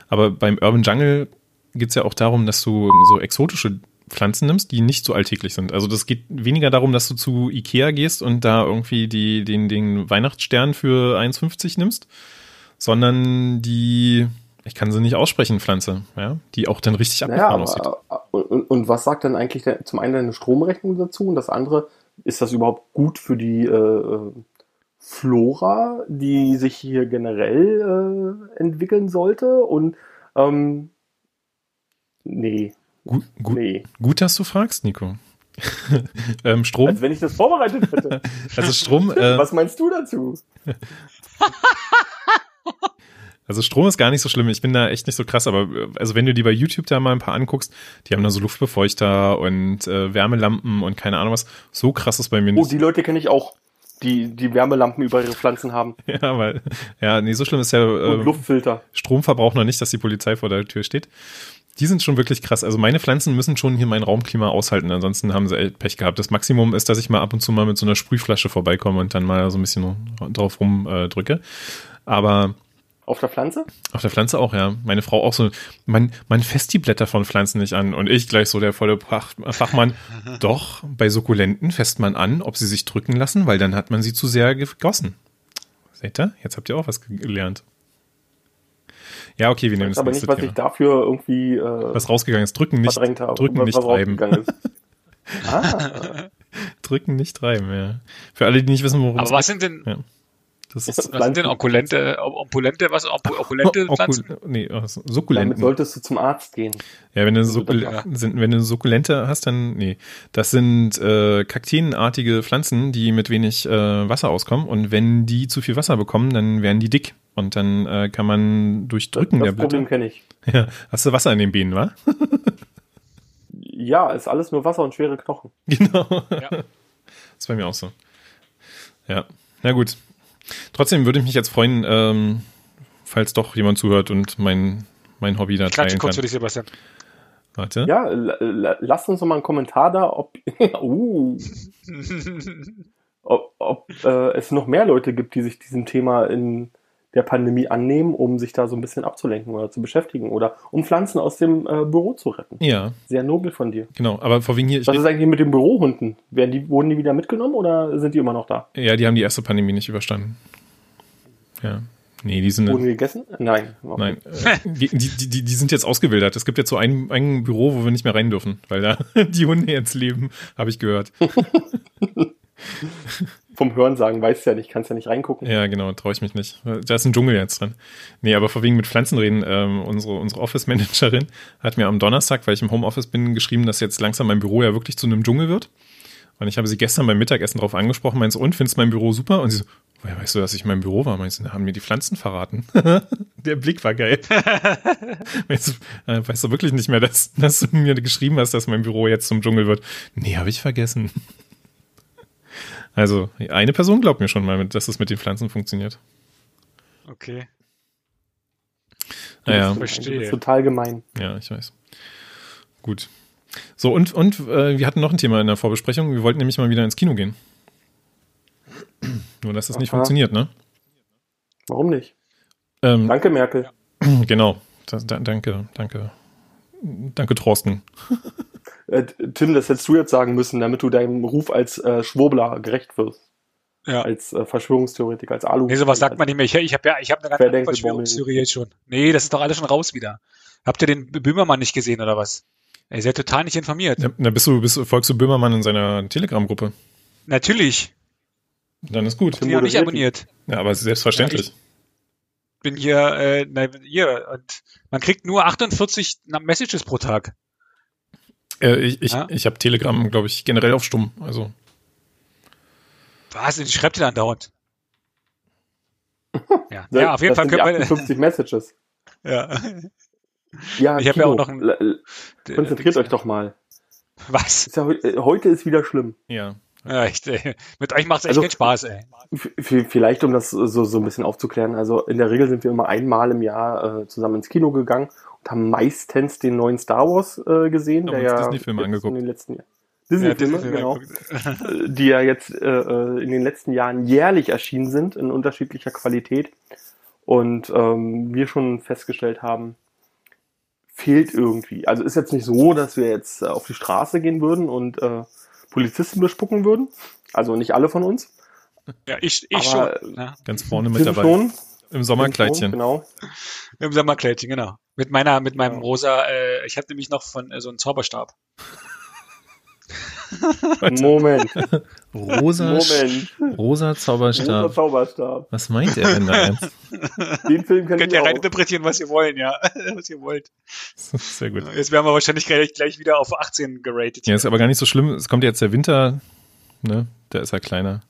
Speaker 1: Aber beim Urban Jungle geht's ja auch darum, dass du so exotische Pflanzen nimmst, die nicht so alltäglich sind. Also das geht weniger darum, dass du zu Ikea gehst und da irgendwie die, den, den Weihnachtsstern für 1,50 nimmst, sondern die, Ich kann sie nicht aussprechen, Pflanze, ja, die auch dann richtig
Speaker 3: Naja,
Speaker 1: abgefahren aussieht.
Speaker 3: Äh, und, und was sagt dann eigentlich der, zum einen deine Stromrechnung dazu und das andere, ist das überhaupt gut für die äh, Flora, die sich hier generell äh, entwickeln sollte? Und ähm, nee,
Speaker 1: Gut, gut,
Speaker 3: nee.
Speaker 1: gut, dass du fragst, Nico. ähm, Strom,
Speaker 3: Als wenn ich das vorbereitet hätte.
Speaker 1: also Strom, äh,
Speaker 3: Was meinst du dazu?
Speaker 1: also Strom ist gar nicht so schlimm. Ich bin da echt nicht so krass, aber äh, also wenn du die bei YouTube da mal ein paar anguckst, die haben da so Luftbefeuchter und äh, Wärmelampen und keine Ahnung was. So krass ist bei mir
Speaker 3: Oh,
Speaker 1: nicht.
Speaker 3: die Leute kenne ich auch, die die Wärmelampen über ihre Pflanzen haben
Speaker 1: ja, weil, ja, nee, so schlimm ist ja
Speaker 3: und
Speaker 1: äh,
Speaker 3: Luftfilter.
Speaker 1: Stromverbrauch noch nicht, dass die Polizei vor der Tür steht. Die sind schon wirklich krass. Also meine Pflanzen müssen schon hier mein Raumklima aushalten, ansonsten haben sie echt Pech gehabt. Das Maximum ist, dass ich mal ab und zu mal mit so einer Sprühflasche vorbeikomme und dann mal so ein bisschen drauf rumdrücke. Äh, drücke. Aber
Speaker 3: Auf der Pflanze?
Speaker 1: auf der Pflanze auch, ja. Meine Frau auch so, man, man fässt die Blätter von Pflanzen nicht an. Und ich gleich so der volle Fachmann. Doch, bei Sukkulenten fässt man an, ob sie sich drücken lassen, weil dann hat man sie zu sehr gegossen. Seht ihr? Jetzt habt ihr auch was gelernt. Ja, okay, wir
Speaker 3: Ich
Speaker 1: nehmen
Speaker 3: weiß
Speaker 1: das
Speaker 3: aber nicht, was
Speaker 1: Thema.
Speaker 3: ich dafür irgendwie äh,
Speaker 1: Was rausgegangen ist, drücken nicht,
Speaker 3: habe.
Speaker 1: drücken
Speaker 3: was-
Speaker 1: nicht
Speaker 3: was
Speaker 1: reiben.
Speaker 3: rausgegangen ist. Ah,
Speaker 1: Drücken nicht reiben, ja. Für alle, die nicht wissen, worum
Speaker 2: Aber was sind denn,
Speaker 1: Ja. Das ist
Speaker 2: was sind denn opulente, opulente, was, opu- opulente Pflanzen?
Speaker 1: Nee, äh,
Speaker 3: damit
Speaker 1: Sukkulenten.
Speaker 3: solltest du zum Arzt gehen.
Speaker 1: Ja, wenn du, Sukkul
Speaker 2: ja.
Speaker 1: sind, wenn du Sukkulente hast, dann, nee. Das sind äh, Kakteenartige Pflanzen, die mit wenig äh, Wasser auskommen. Und wenn die zu viel Wasser bekommen, dann werden die dick. Und dann äh, kann man durch Drücken
Speaker 3: das
Speaker 1: der
Speaker 3: Problem
Speaker 1: Blätter.
Speaker 3: kenne ich.
Speaker 1: Ja, hast du Wasser in den Beinen, wa?
Speaker 3: Ja, ist alles nur Wasser und schwere Knochen.
Speaker 1: Genau.
Speaker 2: Ja.
Speaker 1: Das ist bei mir auch so. Ja, na gut. Trotzdem würde ich mich jetzt freuen, ähm, falls doch jemand zuhört und mein, mein Hobby da
Speaker 2: Klatsche
Speaker 1: teilen
Speaker 2: kurz für
Speaker 1: kann.
Speaker 2: dich, Sebastian.
Speaker 1: Warte.
Speaker 3: Ja, lasst uns doch mal einen Kommentar da, ob, uh, ob, ob äh, es noch mehr Leute gibt, die sich diesem Thema in der Pandemie annehmen, um sich da so ein bisschen abzulenken oder zu beschäftigen oder um Pflanzen aus dem äh, Büro zu retten.
Speaker 1: Ja,
Speaker 3: Sehr nobel von dir.
Speaker 1: genau. Aber vor wegen hier,
Speaker 3: Was ist eigentlich mit den Bürohunden? Werden die, wurden die wieder mitgenommen oder sind die immer noch da?
Speaker 1: Ja, die haben die erste Pandemie nicht überstanden. Ja. Nee, die sind.
Speaker 3: Wurden die gegessen? Nein.
Speaker 1: Nein, äh, die, die, die, die sind jetzt ausgewildert. Es gibt jetzt so ein, ein Büro, wo wir nicht mehr rein dürfen, weil da die Hunde jetzt leben, habe ich gehört.
Speaker 3: Vom Hörensagen weißt du ja nicht, kannst ja nicht reingucken.
Speaker 1: Ja, genau, traue ich mich nicht. Da ist ein Dschungel jetzt dran. Nee, aber vor wegen mit Pflanzen reden, ähm, unsere, unsere Office-Managerin hat mir am Donnerstag, weil ich im Homeoffice bin, geschrieben, dass jetzt langsam mein Büro ja wirklich zu einem Dschungel wird. Und ich habe sie gestern beim Mittagessen drauf angesprochen, meinst du, und, findest mein Büro super? Und sie so, woher weißt du, dass ich in meinem Büro war? Meinst du, da haben mir die Pflanzen verraten. Der Blick war geil. weißt, du, äh, weißt du wirklich nicht mehr, dass, dass du mir geschrieben hast, dass mein Büro jetzt zum Dschungel wird? Nee, habe ich vergessen. Also, eine Person glaubt mir schon mal, dass es mit den Pflanzen funktioniert.
Speaker 2: Okay.
Speaker 1: Naja,
Speaker 3: bist-
Speaker 2: verstehe.
Speaker 3: Du bist total gemein.
Speaker 1: ja, ich weiß. Gut. So, und, und äh, wir hatten noch ein Thema in der Vorbesprechung. Wir wollten nämlich mal wieder ins Kino gehen. Nur, dass das nicht
Speaker 3: Aha.
Speaker 1: funktioniert, ne?
Speaker 3: Warum nicht?
Speaker 1: Ähm,
Speaker 3: Danke, Merkel.
Speaker 1: genau. Das, da, danke, danke. Danke, Thorsten.
Speaker 3: Äh, Tim, das hättest du jetzt sagen müssen, damit du deinem Ruf als äh, Schwurbler gerecht wirst.
Speaker 2: Ja.
Speaker 3: Als äh, Verschwörungstheoretiker, als Alu.
Speaker 2: Nee, sowas sagt man nicht mehr. Ich, ich habe ja, ich habe eine ganz andere
Speaker 3: Verdenke
Speaker 2: Verschwörungstheorie jetzt schon. Nee, das ist doch alles schon raus wieder. Habt ihr den Böhmermann nicht gesehen oder was? Ihr seid total nicht informiert.
Speaker 1: Ja, na, bist du, bist, du- folgst du Böhmermann in seiner Telegram-Gruppe?
Speaker 2: Natürlich.
Speaker 1: Dann ist gut.
Speaker 2: Bin ja nicht abonniert.
Speaker 1: Ja, aber selbstverständlich.
Speaker 2: Bin hier, äh, na, hier, und man kriegt nur 48 Messages pro Tag.
Speaker 1: Äh, ich ich,
Speaker 2: Ja?
Speaker 1: ich habe Telegram, glaube ich, generell auf stumm. Also,
Speaker 2: Was? Ich schreibt ihr dann dauernd. Ja,
Speaker 3: Das-
Speaker 2: ja auf jeden
Speaker 3: das
Speaker 2: Fall können wir.
Speaker 3: 58 Messages.
Speaker 2: Ja.
Speaker 3: Ja,
Speaker 2: Ich hab ja auch noch ein-
Speaker 3: Konzentriert euch doch mal.
Speaker 2: Was?
Speaker 3: Ist ja, äh, heute ist wieder schlimm.
Speaker 1: ja.
Speaker 2: Ja, echt, ey. Mit euch macht's echt
Speaker 3: Also-
Speaker 2: keinen Spaß, ey.
Speaker 3: Vielleicht, um das so, so ein bisschen aufzuklären. Also in der Regel sind wir immer einmal im Jahr äh, zusammen ins Kino gegangen haben meistens den neuen Star Wars äh, gesehen,
Speaker 1: Haben
Speaker 3: der
Speaker 1: uns
Speaker 3: ja
Speaker 1: Disney-Filme angeguckt.
Speaker 3: in den letzten Jahren.
Speaker 2: Ja,
Speaker 3: Disney-Filme,
Speaker 2: Disney-Filme
Speaker 3: genau.
Speaker 2: angeguckt.
Speaker 3: Äh, die ja jetzt äh, äh, in den letzten Jahren jährlich erschienen sind, in unterschiedlicher Qualität. Und ähm, wir schon festgestellt haben, fehlt irgendwie. Also ist jetzt nicht so, dass wir jetzt äh, auf die Straße gehen würden und äh, Polizisten bespucken würden. Also nicht alle von uns.
Speaker 2: Ja, ich, ich
Speaker 3: Aber-
Speaker 2: schon. Ja.
Speaker 1: Ganz vorne mit dabei.
Speaker 3: schon.
Speaker 1: Im Sommerkleidchen.
Speaker 3: Genau.
Speaker 2: Im Sommerkleidchen, genau. Mit meiner, mit meinem rosa, äh, ich habe nämlich noch von äh, so einen Zauberstab.
Speaker 3: Moment.
Speaker 1: Rosa,
Speaker 3: Moment.
Speaker 1: rosa
Speaker 3: Rosa
Speaker 1: Zauberstab.
Speaker 3: Zauberstab.
Speaker 1: Was meint er denn da jetzt?
Speaker 3: Den Film kennt
Speaker 2: Könnt
Speaker 3: ihr
Speaker 2: ihr rein
Speaker 3: auch.
Speaker 2: interpretieren, was ihr wollt, ja. was ihr wollt.
Speaker 1: Sehr gut.
Speaker 2: Jetzt werden wir wahrscheinlich gleich, gleich wieder auf 18 geratet.
Speaker 1: Ja, ist aber gar nicht so schlimm. Es kommt jetzt der Winter, ne? Der ist ja kleiner.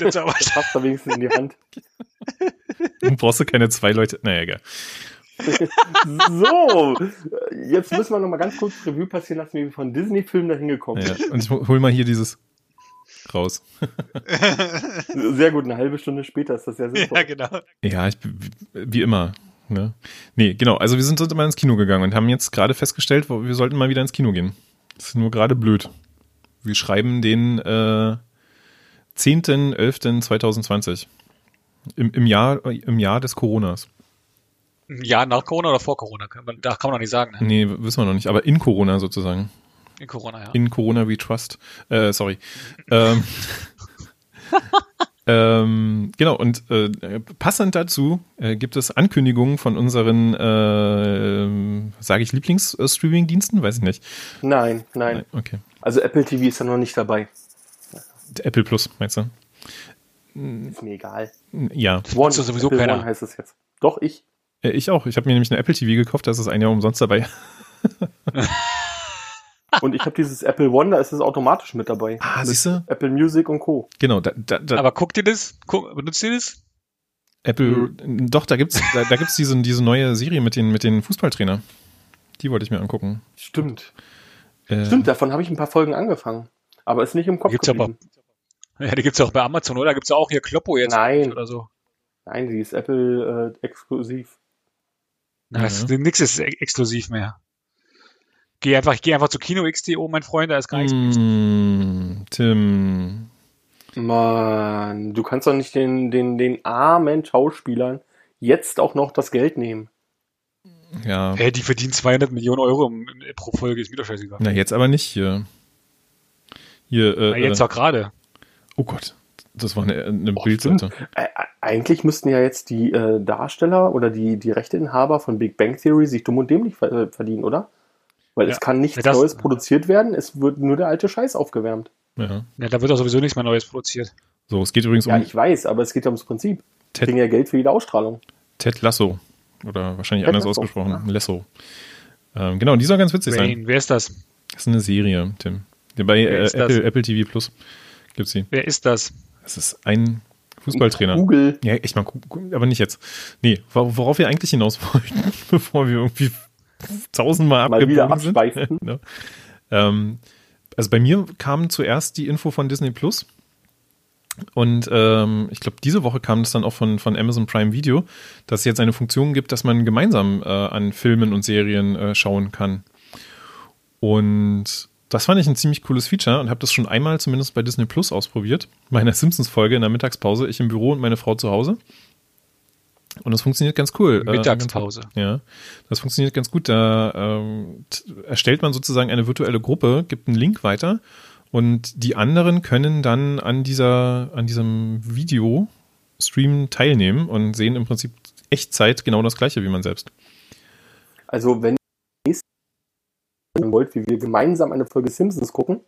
Speaker 2: Der Zauberstab.
Speaker 3: Passt da wenigstens in die Hand.
Speaker 1: Dann brauchst du keine zwei Leute. Naja, egal.
Speaker 3: So, jetzt müssen wir noch mal ganz kurz Revue passieren lassen, wie wir von Disney-Filmen dahin gekommen
Speaker 1: Ja.
Speaker 3: sind.
Speaker 1: Und ich hol mal hier dieses raus.
Speaker 3: Sehr gut, eine halbe Stunde später ist das sehr sinnvoll.
Speaker 2: ja, genau.
Speaker 1: Ja, ich, wie, immer. Ne? Nee, genau. Also wir sind so mal ins Kino gegangen und haben jetzt gerade festgestellt, wir sollten mal wieder ins Kino gehen. Das ist nur gerade blöd. Wir schreiben den äh, 10.11.2020. Im, im, Jahr, Im Jahr des Coronas.
Speaker 2: Ein Jahr nach Corona oder vor Corona? Kann man, da kann man noch nicht sagen, ne?
Speaker 1: Nee, wissen wir noch nicht. Aber in Corona sozusagen.
Speaker 2: In Corona, ja.
Speaker 1: In Corona We Trust. Äh, sorry. ähm, ähm, genau, und äh, passend dazu äh, gibt es Ankündigungen von unseren, äh, sage ich, Lieblings-Streaming-Diensten? Weiß ich nicht.
Speaker 3: Nein, nein.
Speaker 1: Okay.
Speaker 3: Also Apple TV ist da noch nicht dabei.
Speaker 1: Apple Plus, meinst du?
Speaker 3: Ist mir egal.
Speaker 1: Ja,
Speaker 3: One,
Speaker 2: nutzt doch sowieso
Speaker 3: Apple
Speaker 2: keiner.
Speaker 3: One heißt es jetzt. Doch, ich.
Speaker 1: Äh, ich auch. Ich habe mir nämlich eine Apple TV gekauft, da ist es ein Jahr umsonst dabei.
Speaker 3: Und ich habe dieses Apple One, da ist es automatisch mit dabei.
Speaker 1: Ah, siehst du?
Speaker 3: Apple Music und Co.
Speaker 1: Genau, da, da, da,
Speaker 2: Aber guckt ihr das? Guck, benutzt ihr das?
Speaker 1: Apple, doch, da gibt's, da, da gibt's diese, diese neue Serie mit den, mit den Fußballtrainer. Die wollte ich mir angucken.
Speaker 3: Stimmt.
Speaker 1: Äh,
Speaker 3: Stimmt, davon habe ich ein paar Folgen angefangen. Aber ist nicht im Kopf
Speaker 2: Gibt's aber-
Speaker 3: geblieben.
Speaker 2: Ja, die gibt's auch bei Amazon, oder? Gibt's auch hier Kloppo jetzt
Speaker 3: Nein.
Speaker 2: oder so.
Speaker 3: Nein, die ist Apple äh, exklusiv.
Speaker 2: Na,
Speaker 1: Ja.
Speaker 2: es- Nix ist ex- exklusiv mehr. Geh einfach, ich geh einfach zu Kino XTO, mein Freund, da ist gar nichts.
Speaker 1: Mm, Tim.
Speaker 3: Mann, du kannst doch nicht den, den, den armen Schauspielern jetzt auch noch das Geld nehmen.
Speaker 1: Ja.
Speaker 2: Hey, die verdienen 200 Millionen Euro pro Folge, ist mir doch scheißegal.
Speaker 1: Na, jetzt aber nicht hier. Hier, äh,
Speaker 2: Na, jetzt
Speaker 1: äh,
Speaker 2: auch gerade.
Speaker 1: Oh Gott. Das war eine, eine
Speaker 3: Och,
Speaker 1: Bildseite.
Speaker 3: Äh, eigentlich müssten ja jetzt die äh, Darsteller oder die, die Rechteinhaber von Big Bang Theory sich dumm und dämlich ver äh, verdienen, oder? Weil
Speaker 2: Ja.
Speaker 3: es kann nichts
Speaker 2: Ja, das-
Speaker 3: Neues produziert werden, es wird nur der alte Scheiß aufgewärmt.
Speaker 1: Ja.
Speaker 2: Ja, da wird auch sowieso nichts mehr Neues produziert.
Speaker 1: So, es geht übrigens
Speaker 3: Ja,
Speaker 1: um
Speaker 3: ich weiß, aber es geht ja ums Prinzip.
Speaker 1: Ted,
Speaker 3: kriegen ja Geld für jede Ausstrahlung.
Speaker 1: Ted Lasso. Oder wahrscheinlich
Speaker 3: Ted
Speaker 1: anders
Speaker 3: Lasso,
Speaker 1: ausgesprochen.
Speaker 3: ja.
Speaker 1: Lasso. Ähm, genau, die soll ganz witzig sein.
Speaker 2: Rain, wer ist das?
Speaker 1: Das ist eine Serie, Tim. Bei äh? Apple, Apple TV Plus gibt's sie.
Speaker 2: Wer ist das?
Speaker 1: Das ist ein Fußballtrainer.
Speaker 3: Google.
Speaker 1: Ja, ich mal gucken, aber nicht jetzt. Nee, wor- worauf wir eigentlich hinaus wollten, bevor wir irgendwie tausendmal
Speaker 3: Mal wieder
Speaker 1: abgebogen sind.
Speaker 3: abschweifen.
Speaker 1: Genau. ähm, also bei mir kam zuerst die Info von Disney Plus. Und ähm, ich glaube, diese Woche kam das dann auch von, von Amazon Prime Video, dass es jetzt eine Funktion gibt, dass man gemeinsam äh, an Filmen und Serien äh, schauen kann. Und das fand ich ein ziemlich cooles Feature und habe das schon einmal zumindest bei Disney Plus ausprobiert. Meiner Simpsons-Folge in der Mittagspause, ich im Büro und meine Frau zu Hause. Und das funktioniert ganz cool. Äh,
Speaker 2: Mittagspause.
Speaker 1: ja, das funktioniert ganz gut. Da ähm, erstellt man sozusagen eine virtuelle Gruppe, gibt einen Link weiter und die anderen können dann an dieser, an diesem Video-Stream teilnehmen und sehen im Prinzip Echtzeit genau das gleiche wie man selbst.
Speaker 3: Also, wenn wollt, wie wir gemeinsam eine Folge Simpsons gucken,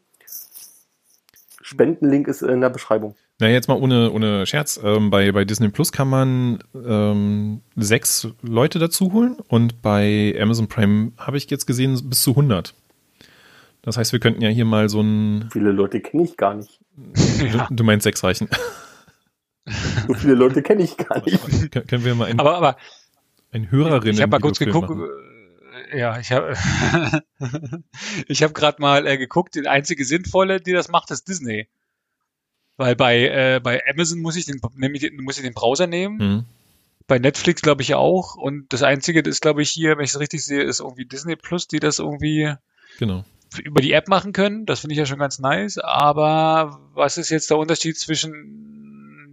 Speaker 3: Spendenlink ist in der Beschreibung.
Speaker 1: Na, jetzt mal ohne, ohne Scherz. Ähm, bei, bei Disney Plus kann man ähm, sechs Leute dazu holen und bei Amazon Prime habe ich jetzt gesehen bis zu 100. Das heißt, wir könnten ja hier mal so ein.
Speaker 3: Viele Leute kenne ich gar nicht.
Speaker 1: Du, du meinst sechs reichen.
Speaker 3: So viele Leute kenne ich gar nicht.
Speaker 1: Kön- können wir mal ein,
Speaker 2: Aber, aber
Speaker 1: ein Hörerinnen
Speaker 2: ich habe mal kurz geguckt.
Speaker 1: machen?
Speaker 2: Ja, ich habe ich habe gerade mal äh, geguckt. Die einzige sinnvolle, die das macht, ist Disney. Weil bei äh, bei Amazon muss ich den den- muss ich den Browser nehmen.
Speaker 1: Hm.
Speaker 2: Bei Netflix glaube ich auch. Und das einzige, das ist glaube ich hier, wenn ich es richtig sehe, ist irgendwie Disney Plus, die das irgendwie
Speaker 1: Genau.
Speaker 2: über die App machen können. Das finde ich ja schon ganz nice. Aber was ist jetzt der Unterschied zwischen